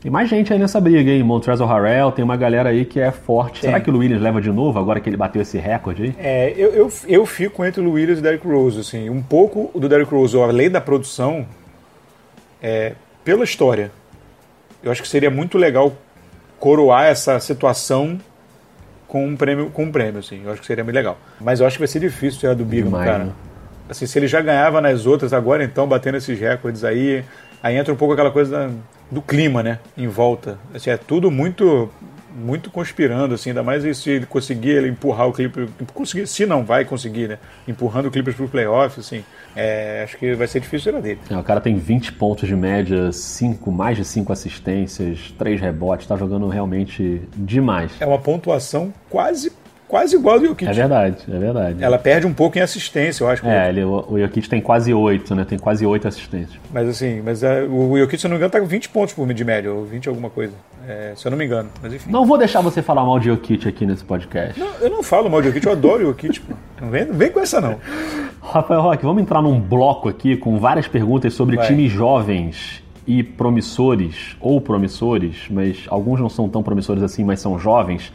Tem mais gente aí nessa briga, hein? Montrezl Harrell, tem uma galera aí que é forte. Será que o Williams leva de novo, agora que ele bateu esse recorde aí? É, eu, eu, eu fico entre o Williams e o Derrick Rose, assim. Um pouco do Derrick Rose, além da produção, é, pela história. Eu acho que seria muito legal coroar essa situação com um prêmio, com um prêmio, assim. Eu acho que seria muito legal. Mas eu acho que vai ser difícil tirar do Bigman, cara. Né? Assim, se ele já ganhava nas outras, agora então, batendo esses recordes aí, aí entra um pouco aquela coisa do clima, né? Em volta. Assim, é tudo muito muito conspirando, assim, ainda mais se ele conseguir ele empurrar o Clippers, conseguir, se não vai conseguir, né? Empurrando o Clippers pro playoff, assim, é, acho que vai ser difícil tirar dele. É, o cara tem 20 pontos de média, cinco, mais de 5 assistências, 3 rebotes, tá jogando realmente demais. É uma pontuação quase quase igual ao do Jokic. É verdade, é verdade. Ela perde um pouco em assistência, eu acho. É, ele, o, o Jokic tem quase oito, né? Tem quase oito assistências. Mas assim, mas é, o Jokic, se eu não me engano, tá com 20 pontos por de média, ou 20 alguma coisa. É, se eu não me engano, mas enfim. Não vou deixar você falar mal de Jokic aqui nesse podcast. Não, eu não falo mal de Jokic, eu adoro o Jokic, pô. Não vem, não vem com essa, não. Rafael Roque, vamos entrar num bloco aqui com várias perguntas sobre Vai. times jovens e promissores, ou promissores, mas alguns não são tão promissores assim, mas são jovens.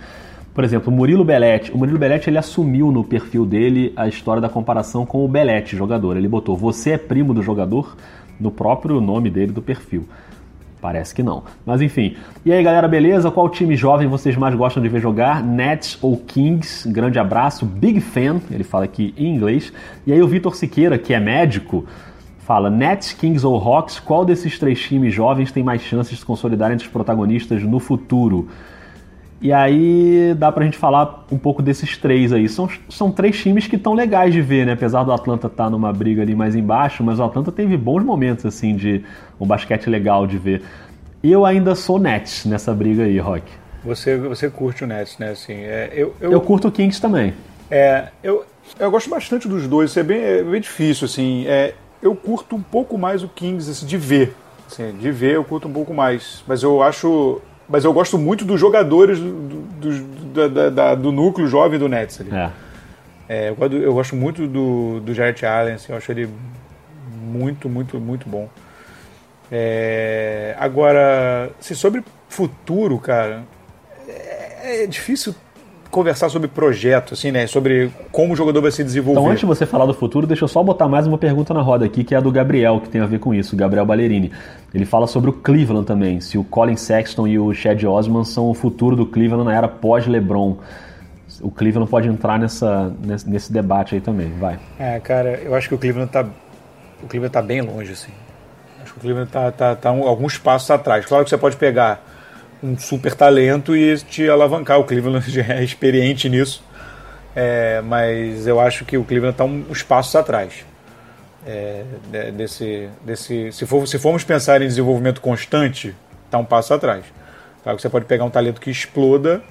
Por exemplo, Murilo Belletti. O Murilo Belletti ele assumiu no perfil dele a história da comparação com o Belletti, jogador. Ele botou você é primo do jogador no próprio nome dele do perfil. Parece que não. Mas enfim. E aí, galera, beleza? Qual time jovem vocês mais gostam de ver jogar? Nets ou Kings? Grande abraço. Big fan, ele fala aqui em inglês. E aí o Vitor Siqueira, que é médico, fala: Nets, Kings ou Hawks? Qual desses três times jovens tem mais chances de se consolidarem entre os protagonistas no futuro? E aí dá pra gente falar um pouco desses três aí. São, são três times que estão legais de ver, né? Apesar do Atlanta estar tá numa briga ali mais embaixo, mas o Atlanta teve bons momentos, assim, de um basquete legal de ver. Eu ainda sou Nets nessa briga aí, Rock. Você, você curte o Nets, né? Assim, é, eu, eu, Eu curto o Kings também. É, eu, eu gosto bastante dos dois, isso é bem, é bem difícil, assim. É, eu curto um pouco mais o Kings, assim, de ver. Assim, de ver eu curto um pouco mais. Mas eu acho. Mas eu gosto muito dos jogadores do, do, da- da- da- do núcleo jovem do Nets ali. É. É, eu, gosto, eu gosto muito do, do Jarrett Allen, assim, eu acho ele muito, muito, muito bom. É, agora, se sobre futuro, cara, é, é difícil conversar sobre projeto, assim, né? Sobre como o jogador vai se desenvolver. Então, antes de você falar do futuro, deixa eu só botar mais uma pergunta na roda aqui, que é a do Gabriel, que tem a ver com isso, o Gabriel Ballerini. Ele fala sobre o Cleveland também, se o Colin Sexton e o Chad Osman são o futuro do Cleveland na era pós-LeBron. O Cleveland pode entrar nessa, nesse, nesse debate aí também, vai. É, cara, eu acho que o Cleveland tá. O Cleveland tá bem longe, assim. Acho que o Cleveland tá, tá, tá um- alguns passos atrás. Claro que você pode pegar um super talento e te alavancar. O Cleveland (laughs) já é experiente nisso. É, mas eu acho que o Cleveland está uns passos atrás. É, de- desse, desse, se, for, se formos pensar em desenvolvimento constante, está um passo atrás. Claro que você pode pegar um talento que exploda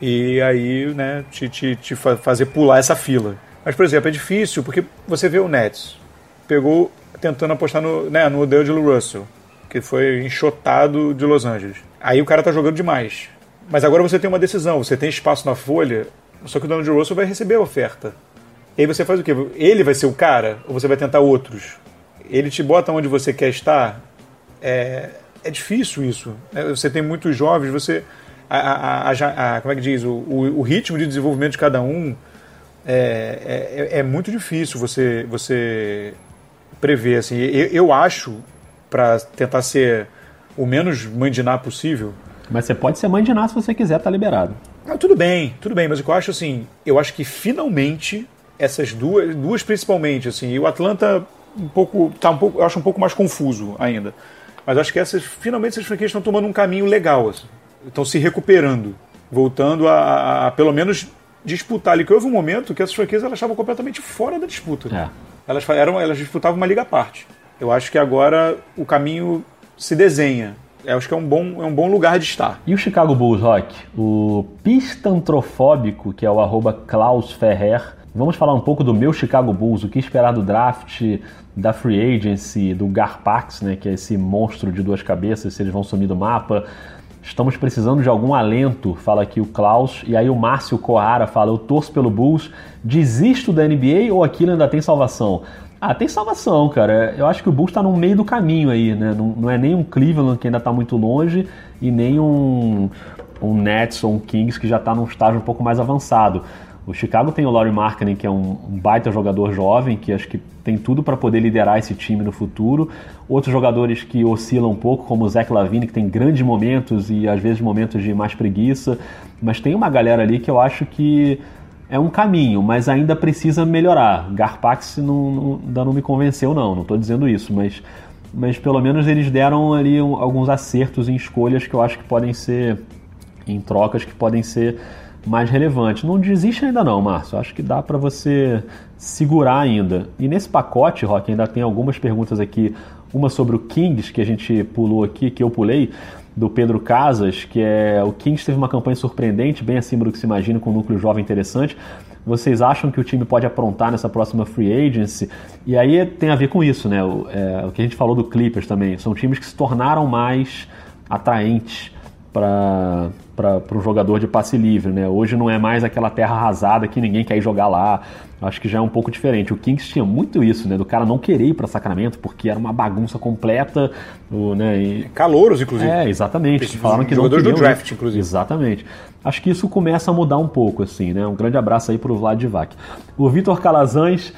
e aí né, te, te, te fa- fazer pular essa fila. Mas, por exemplo, é difícil porque você vê o Nets, pegou tentando apostar no, né, no D'Angelo Russell, que foi enxotado de Los Angeles. Aí o cara tá jogando demais. Mas agora você tem uma decisão, você tem espaço na folha, só que o D'Angelo Russell vai receber a oferta. E aí você faz o quê? Ele vai ser o cara ou você vai tentar outros? Ele te bota onde você quer estar? É, é difícil isso. né? Você tem muitos jovens, você. A, a- a- a- como é que diz? O, o, o ritmo de desenvolvimento de cada um é, é, é muito difícil você, você prever. Assim. Eu, eu acho, para tentar ser o menos mandinar possível, Mas você pode ser nada se você quiser, tá liberado. ah, tudo bem, tudo bem, mas o que eu acho assim, eu acho que finalmente essas duas, duas principalmente, assim, e o Atlanta um pouco, tá um pouco, eu acho um pouco mais confuso ainda. Mas acho que essas, finalmente essas franquias estão tomando um caminho legal, assim. estão se recuperando, voltando a, a- a, pelo menos disputar ali, que houve um momento que essas franquias elas estavam completamente fora da disputa. É. Elas eram, elas disputavam uma liga à parte. Eu acho que agora o caminho se desenha. Eu acho que é um bom, é um bom lugar de estar. E o Chicago Bulls, Rock? O pistantrofóbico, que é o arroba Klaus Ferrer. Vamos falar um pouco do meu Chicago Bulls, o que esperar do draft, da free agency, do Garpax, né, que é esse monstro de duas cabeças, se eles vão sumir do mapa. Estamos precisando de algum alento, fala aqui o Klaus. E aí o Márcio Coara fala, eu torço pelo Bulls, desisto da NBA ou aquilo ainda tem salvação? Ah, tem salvação, cara. Eu acho que o Bulls está no meio do caminho aí, né? Não, não é nem um Cleveland que ainda está muito longe e nem um, um Nets ou um Kings que já está num estágio um pouco mais avançado. O Chicago tem o Laurie Markkinen, que é um, um baita jogador jovem, que acho que tem tudo para poder liderar esse time no futuro. Outros jogadores que oscilam um pouco, como o Zach Lavine, que tem grandes momentos e às vezes momentos de mais preguiça. Mas tem uma galera ali que eu acho que é um caminho, mas ainda precisa melhorar. Garpax não, não, ainda não me convenceu, não, não estou dizendo isso, mas, mas pelo menos eles deram ali um- alguns acertos em escolhas que eu acho que podem ser, em trocas que podem ser mais relevantes. Não desiste ainda não, Márcio, acho que dá para você segurar ainda. E nesse pacote, Rock, ainda tem algumas perguntas aqui, uma sobre o Kings, que a gente pulou aqui, que eu pulei, do Pedro Casas, que é o Kings teve uma campanha surpreendente, bem acima do que se imagina, com um núcleo jovem interessante. Vocês acham que o time pode aprontar nessa próxima free agency? E aí tem a ver com isso, né? O, é, o que a gente falou do Clippers também. São times que se tornaram mais atraentes para um jogador de passe livre. Né? Hoje não é mais aquela terra arrasada que ninguém quer ir jogar lá. Acho que já é um pouco diferente. O Kings tinha muito isso, né? Do cara não querer ir para Sacramento porque era uma bagunça completa. O, né? E... Calouros, inclusive. É, exatamente. Esse Falaram que jogadores do draft, ir. inclusive. Exatamente. Acho que isso começa a mudar um pouco, assim, né? Um grande abraço aí pro Vlad Divac. O Vitor Calazans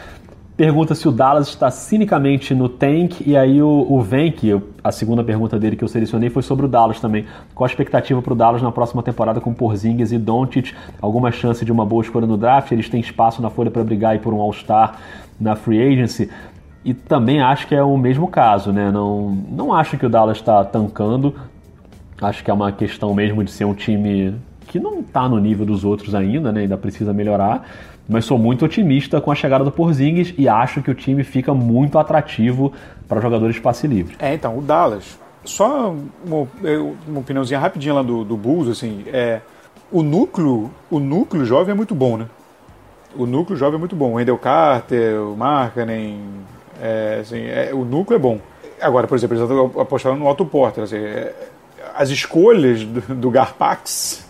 pergunta se o Dallas está cinicamente no tank, e aí o, o Venk, a segunda pergunta dele que eu selecionei foi sobre o Dallas também. Qual a expectativa para o Dallas na próxima temporada com Porzingis e Doncic? Alguma chance de uma boa escolha no draft? Eles têm espaço na folha para brigar aí por um All-Star na Free Agency? E também acho que é o mesmo caso, né? Não, não acho que o Dallas está tancando. Acho que é uma questão mesmo de ser um time que não está no nível dos outros ainda, né? Ainda precisa melhorar mas sou muito otimista com a chegada do Porzingis e acho que o time fica muito atrativo para jogadores de passe livre. É, então, o Dallas, só uma, uma opiniãozinha rapidinha lá do, do Bulls, assim, é, o núcleo, o núcleo jovem é muito bom, né? O núcleo jovem é muito bom. O Wendell Carter, o Markkanen, é, assim, é, o núcleo é bom. Agora, por exemplo, eles apostaram no Otto Porter. Assim, é, as escolhas do, do Garpax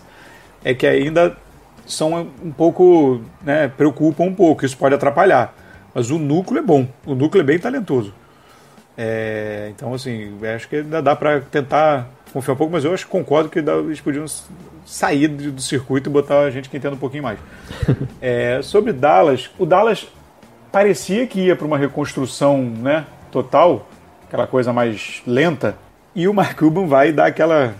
é que ainda são um pouco, né, preocupam um pouco, isso pode atrapalhar. Mas o núcleo é bom, o núcleo é bem talentoso. É, então, assim, acho que ainda dá para tentar confiar um pouco, mas eu acho que concordo que eles podiam sair do circuito e botar a gente que entenda um pouquinho mais. (laughs) É, sobre Dallas, o Dallas parecia que ia para uma reconstrução né, total, aquela coisa mais lenta, e o Mark Cuban vai dar aquela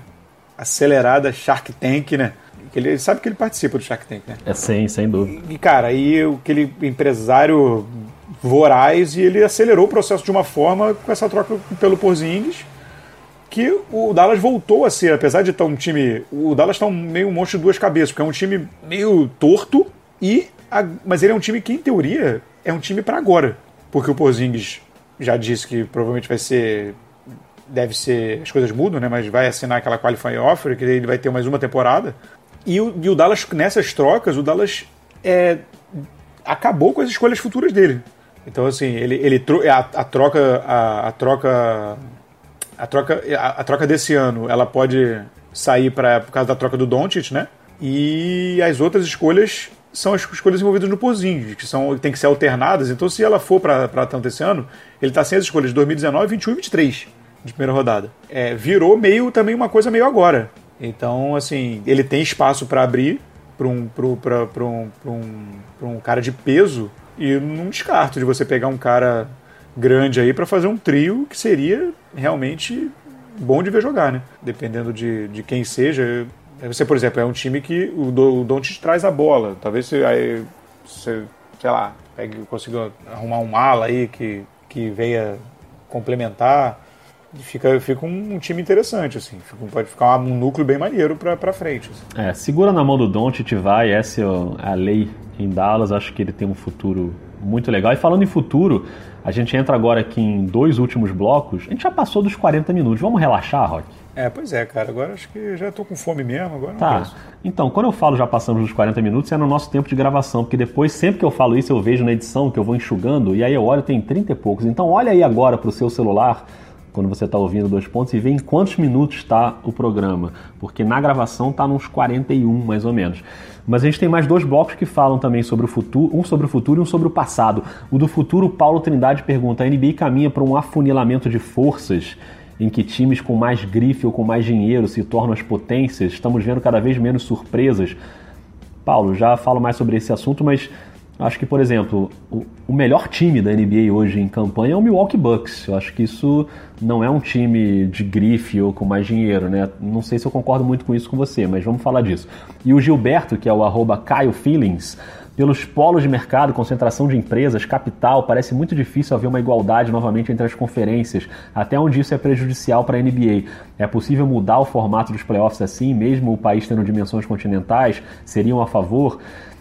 acelerada Shark Tank, né? Ele sabe que ele participa do Shark Tank, né? É sim, sem dúvida. E, cara, aí aquele empresário voraz e ele acelerou o processo de uma forma com essa troca pelo Porzingis que o Dallas voltou a ser, apesar de estar um time. O Dallas está um, meio um monstro de duas cabeças, porque é um time meio torto, e a, mas ele é um time que, em teoria, é um time para agora. Porque o Porzingis já disse que provavelmente vai ser. Deve ser. As coisas mudam, né? Mas vai assinar aquela qualifying offer, que ele vai ter mais uma temporada. E o, e o Dallas, nessas trocas, o Dallas é, acabou com as escolhas futuras dele. Então, assim, ele, ele a, a troca. A, a, troca. A troca, a, a, troca desse ano ela pode sair pra, por causa da troca do Doncic, né? E as outras escolhas são as escolhas envolvidas no Pozinho, que são, tem que ser alternadas. Então, se ela for para tanto esse ano, ele está sem as escolhas de 2019, 21 e 23 de primeira rodada. É, virou meio também uma coisa meio agora. Então, assim, ele tem espaço para abrir para um, um, um, um cara de peso e não descarto de você pegar um cara grande aí para fazer um trio que seria realmente bom de ver jogar, né? Dependendo de, de quem seja. Você, por exemplo, é um time que o, o Doncic traz a bola. Talvez você, aí, você sei lá, consiga arrumar um ala aí que, que venha complementar fica, fica um, um, time interessante, assim. Fica, pode ficar um núcleo bem maneiro pra, pra frente. Assim. É, segura na mão do Doncic vai, essa é a lei em Dallas, acho que ele tem um futuro muito legal. E falando em futuro, a gente entra agora aqui em dois últimos blocos. A gente já passou dos 40 minutos. Vamos relaxar, Rock? É, pois é, cara. Agora acho que já estou com fome mesmo. Agora tá. Então, quando eu falo já passamos dos 40 minutos, é no nosso tempo de gravação, porque depois, sempre que eu falo isso, eu vejo na edição que eu vou enxugando, e aí eu olho, tem 30 e poucos. Então, olha aí agora para o seu celular quando você está ouvindo dois pontos e vê em quantos minutos está o programa, porque na gravação está nos 41 mais ou menos. Mas a gente tem mais dois blocos que falam também sobre o futuro, um sobre o futuro e um sobre o passado. O do futuro, Paulo Trindade pergunta: a NBA caminha para um afunilamento de forças em que times com mais grife ou com mais dinheiro se tornam as potências? Estamos vendo cada vez menos surpresas. Paulo, já falo mais sobre esse assunto, mas Acho que, por exemplo, o, melhor time da NBA hoje em campanha é o Milwaukee Bucks. Eu acho que isso não é um time de grife ou com mais dinheiro, né? Não sei se eu concordo muito com isso com você, mas vamos falar disso. E o Gilberto, que é o arroba Feelings, pelos polos de mercado, concentração de empresas, capital, parece muito difícil haver uma igualdade novamente entre as conferências, até onde isso é prejudicial para a NBA. É possível mudar o formato dos playoffs assim, mesmo o país tendo dimensões continentais? Seriam a favor?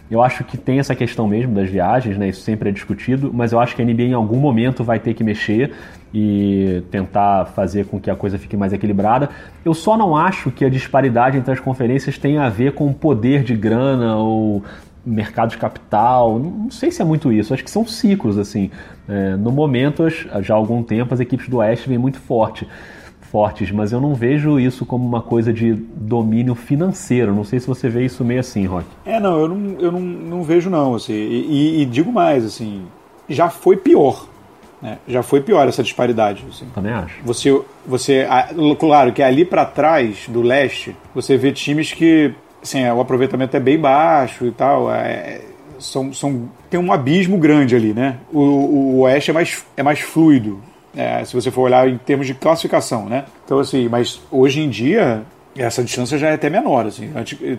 Eu acho que tem essa questão mesmo das viagens, né? Isso sempre é discutido, mas eu acho que a NBA em algum momento vai ter que mexer e tentar fazer com que a coisa fique mais equilibrada. Eu só não acho que a disparidade entre as conferências tenha a ver com poder de grana ou mercado de capital. Não sei se é muito isso. Acho que são ciclos assim. É, no momento, já há algum tempo, as equipes do Oeste vêm muito forte fortes, mas eu não vejo isso como uma coisa de domínio financeiro. Não sei se você vê isso meio assim, Rock. É, não, eu não, eu não, não vejo não, assim, e, e, digo mais, assim, já foi pior. Né? Já foi pior essa disparidade. Assim. Também acho. Você, você, claro que ali para trás do leste, você vê times que assim, o aproveitamento é bem baixo e tal. É, são, são, tem um abismo grande ali, né? O, o oeste é mais, é mais fluido é, se você for olhar em termos de classificação, né? Então, assim, mas hoje em dia, essa distância já é até menor, assim.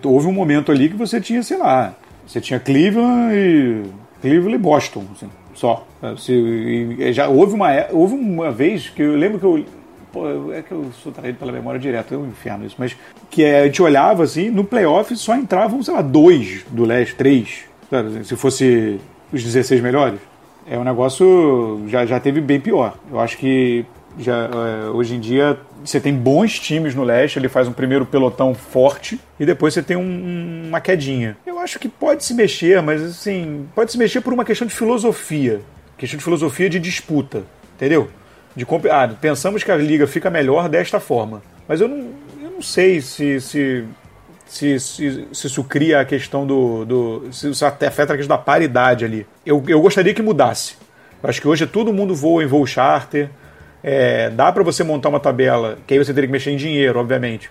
Houve um momento ali que você tinha, sei lá, você tinha Cleveland e Cleveland e Boston, assim, só. Se, já houve uma, houve uma vez que eu lembro que eu Pô, é que eu sou traído pela memória direto, é um inferno isso, mas que a gente olhava assim, no playoff só entravam, sei lá, dois do leste, três, sabe? se fosse os 16 melhores é um negócio já, já teve bem pior. Eu acho que já, é, hoje em dia você tem bons times no leste, ele faz um primeiro pelotão forte e depois você tem um, uma quedinha. Eu acho que pode se mexer, mas assim, pode se mexer por uma questão de filosofia, questão de filosofia de disputa, entendeu? De ah, pensamos que a liga fica melhor desta forma, mas eu não, eu não sei se, se se, se, se isso cria a questão do. do se isso até afeta a questão da paridade ali. Eu, eu gostaria que mudasse. Eu acho que hoje todo mundo voa em voo charter. É, dá para você montar uma tabela, que aí você teria que mexer em dinheiro, obviamente.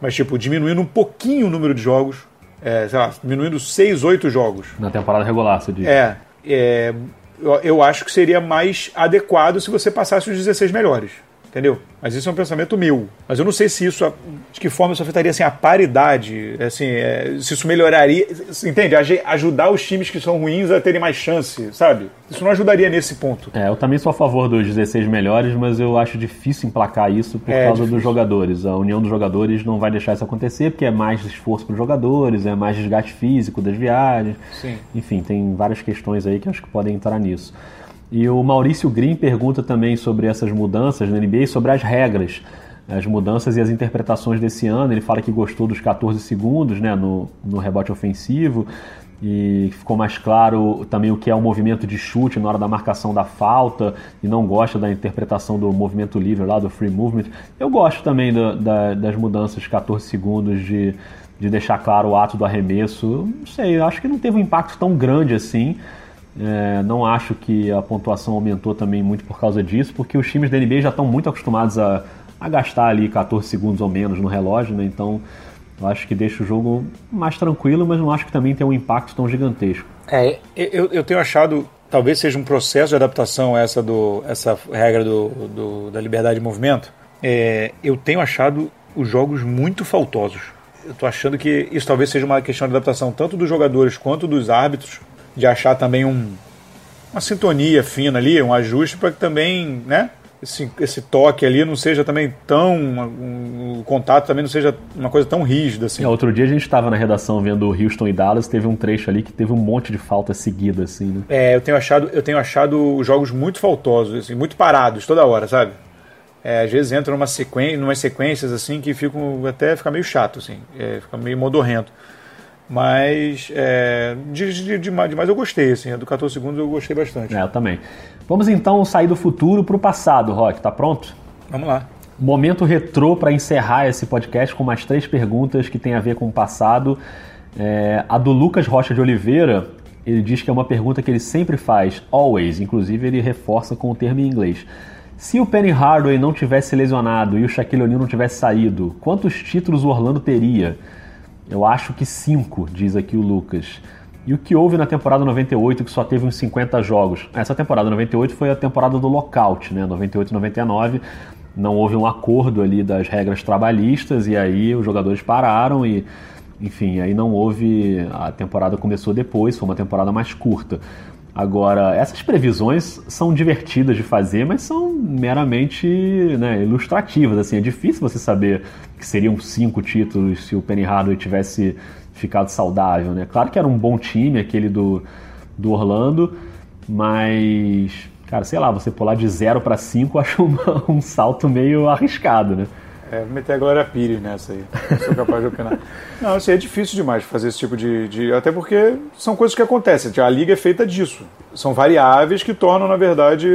Mas, tipo, diminuindo um pouquinho o número de jogos. É, sei lá, diminuindo 6, 8 jogos. Na temporada regular, você diz. É. é eu, eu acho que seria mais adequado se você passasse os 16 melhores entendeu? Mas isso é um pensamento meu. Mas eu não sei se isso, de que forma isso afetaria assim, a paridade, assim, é, se isso melhoraria, entende? Ajudar os times que são ruins a terem mais chance, sabe? Isso não ajudaria nesse ponto. É, eu também sou a favor dos 16 melhores, mas eu acho difícil emplacar isso por é, causa difícil. dos jogadores. A união dos jogadores não vai deixar isso acontecer, porque é mais esforço para os jogadores, é mais desgaste físico das viagens. Sim. Enfim, tem várias questões aí que acho que podem entrar nisso. E o Maurício Green pergunta também sobre essas mudanças na NBA, sobre as regras, as mudanças e as interpretações desse ano. Ele fala que gostou dos 14 segundos né, no, no rebote ofensivo e ficou mais claro também o que é o movimento de chute na hora da marcação da falta e não gosta da interpretação do movimento livre lá, do free movement. Eu gosto também da, das mudanças 14 segundos de, de deixar claro o ato do arremesso. Não sei, acho que não teve um impacto tão grande assim. É, não acho que a pontuação aumentou também muito por causa disso, porque os times da NBA já estão muito acostumados a, a gastar ali 14 segundos ou menos no relógio, né? Então eu acho que deixa o jogo mais tranquilo, mas não acho que também tem um impacto tão gigantesco. É, eu, eu tenho achado, talvez seja um processo de adaptação essa, do, essa regra do, do da liberdade de movimento. É, eu tenho achado os jogos muito faltosos. Eu estou achando que isso talvez seja uma questão de adaptação tanto dos jogadores quanto dos árbitros de achar também um, uma sintonia fina ali, um ajuste para que também, né? Esse, esse toque ali não seja também tão. Um, o contato também não seja uma coisa tão rígida assim. É, outro dia a gente estava na redação vendo Houston e Dallas, teve um trecho ali que teve um monte de falta seguida, assim, né? É, eu tenho achado, eu tenho achado jogos muito faltosos, assim, muito parados toda hora, sabe? É, às vezes entram numa sequência, numas sequências assim que ficam até fica meio chato, assim, é, fica meio modorrento. Mas é, de, de, de, mais eu gostei, assim, do 14 segundos eu gostei bastante. É, eu também. Vamos então sair do futuro para o passado, Rock, tá pronto? Vamos lá. Momento retrô para encerrar esse podcast com mais três perguntas que tem a ver com o passado. É, a do Lucas Rocha de Oliveira, ele diz que é uma pergunta que ele sempre faz, always, inclusive ele reforça com o termo em inglês. Se o Penny Hardaway não tivesse lesionado e o Shaquille O'Neal não tivesse saído, quantos títulos o Orlando teria? Eu acho que cinco, diz aqui o Lucas. E o que houve na temporada 98, que só teve uns 50 jogos? Essa temporada 98 foi a temporada do lockout, né? 98 99. Não houve um acordo ali das regras trabalhistas e aí os jogadores pararam e, enfim, aí não houve. A temporada começou depois, foi uma temporada mais curta. Agora, essas previsões são divertidas de fazer, mas são meramente né, ilustrativas. Assim, é difícil você saber que seriam cinco títulos se o Penny Hardaway tivesse ficado saudável, né? Claro que era um bom time aquele do, do Orlando, mas, cara, sei lá, você pular de 0 para 5 acho uma, um salto meio arriscado, né? É, vou meter a Glória Pires nessa aí. Não sou capaz de opinar. (laughs) Não, assim, é difícil demais fazer esse tipo de, de, Até porque são coisas que acontecem. A liga é feita disso. São variáveis que tornam, na verdade,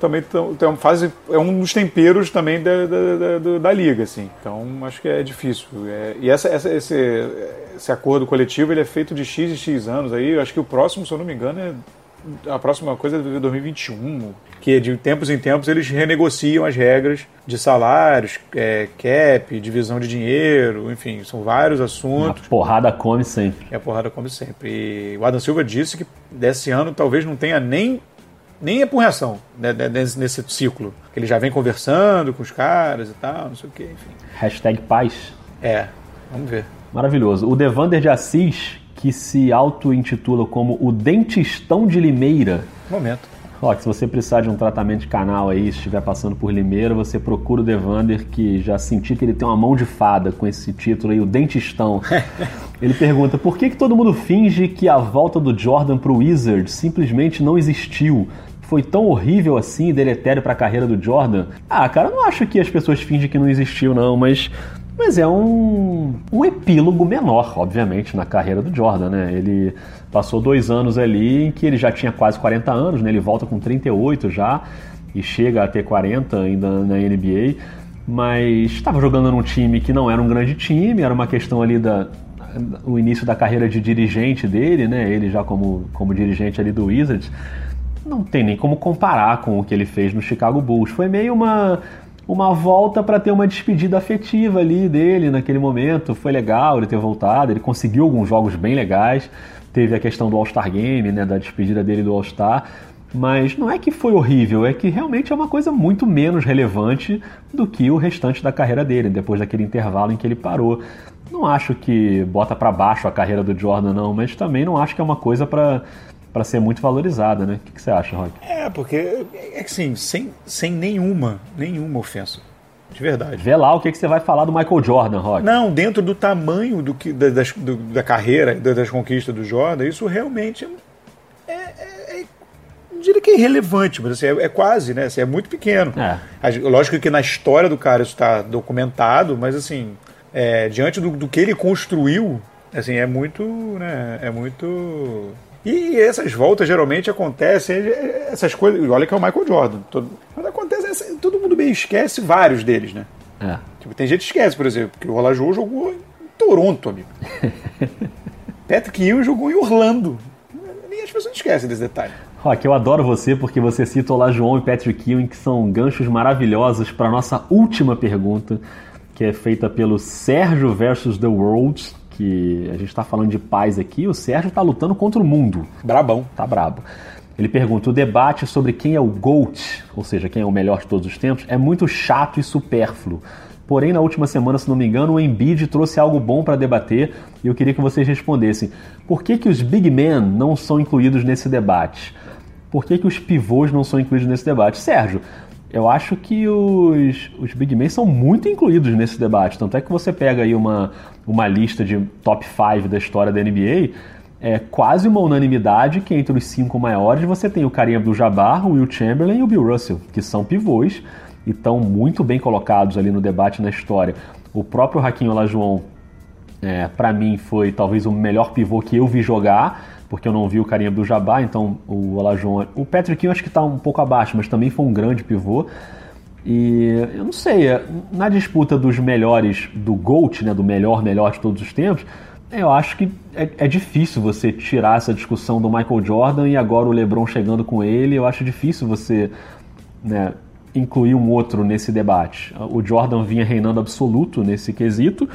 também fazem, é um dos temperos também da, da, da, da liga, assim. Então, acho que é difícil. É, e essa, essa, esse, esse acordo coletivo ele é feito de X e X anos aí. Acho que o próximo, se eu não me engano, é a próxima coisa é 2021, que de tempos em tempos eles renegociam as regras de salários, é, cap, divisão de dinheiro, enfim, são vários assuntos. A porrada come sempre. É, a porrada come sempre. E o Adam Silva disse que desse ano talvez não tenha nem nem apurração né, nesse, nesse ciclo. Ele já vem conversando com os caras e tal, não sei o que, enfim. Hashtag paz. É, vamos ver. Maravilhoso. O Devander de Assis que se auto-intitula como o Dentistão de Limeira. Momento. Rock, se você precisar de um tratamento de canal aí, estiver passando por Limeira, você procura o Devander, que já senti que ele tem uma mão de fada com esse título aí, o Dentistão. (laughs) ele pergunta, por que, que todo mundo finge que a volta do Jordan pro Wizards simplesmente não existiu? Foi tão horrível assim e deletério para a carreira do Jordan? Ah, cara, eu não acho que as pessoas fingem que não existiu, não, mas mas é um, um epílogo menor, obviamente, na carreira do Jordan, né? Ele passou dois anos ali em que ele já tinha quase 40 anos, né? Ele volta com 38 já e chega a ter 40 ainda na NBA, mas estava jogando num time que não era um grande time, era uma questão ali da o início da carreira de dirigente dele, né? Ele já como, como dirigente ali do Wizards, não tem nem como comparar com o que ele fez no Chicago Bulls. Foi meio uma uma volta para ter uma despedida afetiva ali dele naquele momento. Foi legal ele ter voltado, ele conseguiu alguns jogos bem legais. Teve a questão do All-Star Game, né, da despedida dele do All-Star. Mas não é que foi horrível, é que realmente é uma coisa muito menos relevante do que o restante da carreira dele, depois daquele intervalo em que ele parou. Não acho que bota para baixo a carreira do Jordan, não, mas também não acho que é uma coisa para para ser muito valorizada, né? O que, você acha, Rock? É, porque, é que assim, sem, sem nenhuma, nenhuma ofensa. De verdade. Vê lá o que, que você vai falar do Michael Jordan, Rock. Não, dentro do tamanho do que, da, das, do, da carreira, das conquistas do Jordan, isso realmente é, é, é não diria que é irrelevante, mas assim, é, é, quase, né? Assim, é muito pequeno. É. Lógico que na história do cara isso está documentado, mas assim, é, diante do, do, que ele construiu, assim, é muito, né? É muito e essas voltas geralmente acontecem, essas coisas. Olha que é o Michael Jordan. Todo, mas acontece, todo mundo bem esquece vários deles, né? É. Tipo, tem gente que esquece, por exemplo, que o Olajou jogou em Toronto, amigo. (laughs) Patrick Ewing jogou em Orlando. Nem as pessoas esquecem desse detalhe. Rock, eu adoro você porque você cita o João e Patrick Ewing, que são ganchos maravilhosos para nossa última pergunta, que é feita pelo Sérgio versus The World que a gente está falando de paz aqui, o Sérgio está lutando contra o mundo. Brabão. Tá brabo. Ele pergunta: o debate sobre quem é o GOAT, ou seja, quem é o melhor de todos os tempos, é muito chato e supérfluo. Porém, na última semana, se não me engano, o Embiid trouxe algo bom para debater e eu queria que vocês respondessem. Por que, que os big men não são incluídos nesse debate? Por que, que os pivôs não são incluídos nesse debate? Sérgio, eu acho que os, os big men são muito incluídos nesse debate. Tanto é que você pega aí uma, uma lista de top 5 da história da NBA, é quase uma unanimidade que entre os cinco maiores você tem o Kareem Abdul-Jabbar, o Will Chamberlain e o Bill Russell, que são pivôs e estão muito bem colocados ali no debate na história. O próprio Raquinho Olajuwon, é, para mim, foi talvez o melhor pivô que eu vi jogar, porque eu não vi o Kareem Abdul-Jabbar, então o Olajuwon... O Patrick eu acho que está um pouco abaixo, mas também foi um grande pivô. E eu não sei, é, na disputa dos melhores do GOAT, né, do melhor, melhor de todos os tempos, eu acho que é, é, difícil você tirar essa discussão do Michael Jordan e agora o LeBron chegando com ele. Eu acho difícil você né, incluir um outro nesse debate. O Jordan vinha reinando absoluto nesse quesito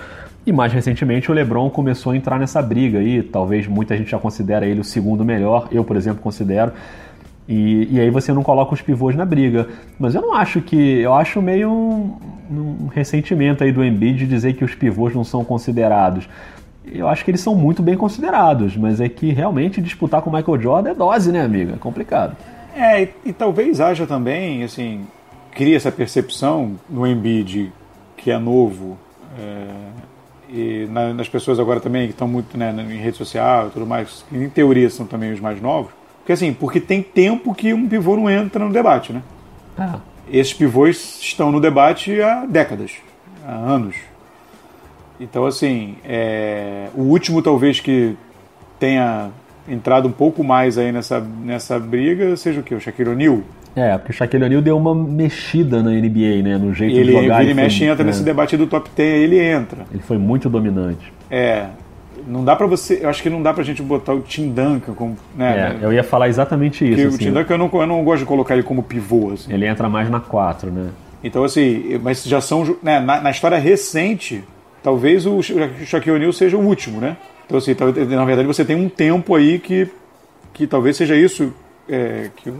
e mais recentemente o LeBron começou a entrar nessa briga aí. Talvez muita gente já considera ele o segundo melhor. Eu, por exemplo, considero. E, e aí você não coloca os pivôs na briga. Mas eu não acho que. Eu acho meio um, um ressentimento aí do Embiid de dizer que os pivôs não são considerados. Eu acho que eles são muito bem considerados, mas é que realmente disputar com o Michael Jordan é dose, né, amiga? É complicado. É, e, e talvez haja também, assim, cria essa percepção no Embiid que é novo é, e na, nas pessoas agora também que estão muito né, em rede social e tudo mais, que em teoria são também os mais novos. Porque assim, porque tem tempo que um pivô não entra no debate, né? Ah. Esses pivôs estão no debate há décadas, há anos. Então, assim, é, o último talvez que tenha entrado um pouco mais aí nessa, nessa briga seja o que? O Shaquille O'Neal? É, porque o Shaquille O'Neal deu uma mexida na NBA, né? No jeito ele, de jogar. Ele, ele mexe e entra é. nesse debate do top 10, ele entra. Ele foi muito dominante. É. Não dá para você. Eu acho que não dá pra gente botar o Tim Duncan como. Né, é, eu ia falar exatamente isso. Assim. O Tim Duncan eu não, eu não gosto de colocar ele como pivô. Assim. Ele entra mais na 4, né? Então, assim, mas já são. Né, na, na história recente, talvez o Shaquille O'Neal seja o último, né? Então, assim, na verdade você tem um tempo aí que, que talvez seja isso é, que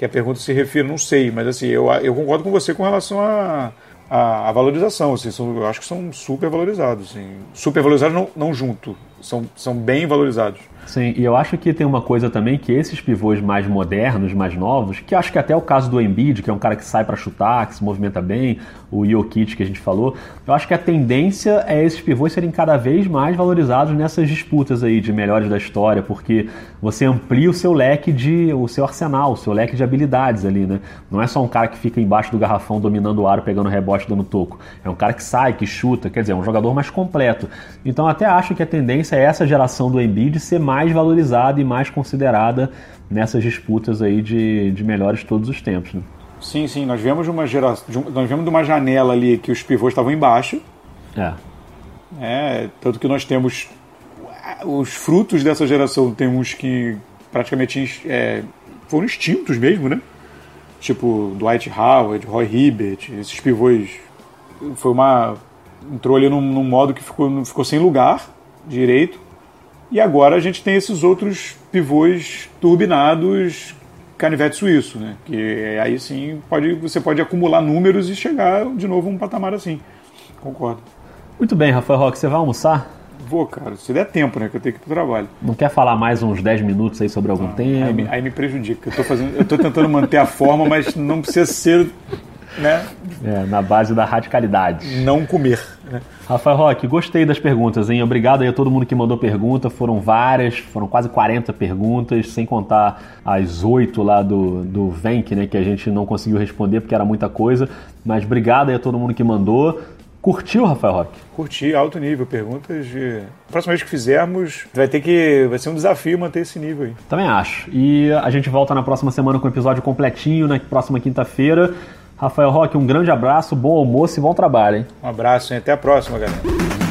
que a pergunta se refere, não sei, mas assim, eu, eu concordo com você com relação a, a, a, valorização, assim, são, eu acho que são super valorizados, assim, super valorizados não, não junto, são, são bem valorizados. Sim, e eu acho que tem uma coisa também que esses pivôs mais modernos, mais novos, que acho que até o caso do Embiid, que é um cara que sai para chutar, que se movimenta bem, o Jokic que a gente falou, eu acho que a tendência é esses pivôs serem cada vez mais valorizados nessas disputas aí de melhores da história, porque você amplia o seu leque de o seu arsenal, o seu leque de habilidades ali, né? Não é só um cara que fica embaixo do garrafão dominando o aro, pegando rebote, dando toco. É um cara que sai, que chuta, quer dizer, é um jogador mais completo. Então até acho que a tendência é essa geração do Embiid ser mais valorizada e mais considerada nessas disputas aí de, de melhores todos os tempos. Né? Sim, sim. Nós vemos uma geração, nós vemos de uma janela ali que os pivôs estavam embaixo. É. é. Tanto que nós temos os frutos dessa geração, temos que praticamente é, foram extintos mesmo, né? Tipo Dwight Howard, Roy Hibbert, esses pivôs. Foi uma. entrou ali num, num modo que ficou, ficou sem lugar direito. E agora a gente tem esses outros pivôs turbinados canivete suíço, né? Que aí sim pode, você pode acumular números e chegar de novo a um patamar assim. Concordo. Muito bem, Rafael Roque, você vai almoçar? Vou, cara, se der tempo, né? Que eu tenho que ir pro trabalho. Não quer falar mais uns 10 minutos aí sobre algum ah, tema? Aí me, aí me prejudica. Eu tô, fazendo, eu tô tentando manter a forma, mas não precisa ser né? É, na base da radicalidade. Não comer. Rafael Roque, gostei das perguntas, hein? Obrigado aí a todo mundo que mandou pergunta. Foram várias, foram quase 40 perguntas, sem contar as oito lá do, do Venk, né? Que a gente não conseguiu responder porque era muita coisa. Mas obrigado aí a todo mundo que mandou. Curtiu, Rafael Roque? Curti, alto nível. Perguntas de. próxima vez que fizermos, vai ter que. Vai ser um desafio manter esse nível aí. Também acho. E a gente volta na próxima semana com o episódio completinho, na próxima quinta-feira. Rafael Roque, um grande abraço, bom almoço e bom trabalho, hein? Um abraço, hein? até a próxima, galera.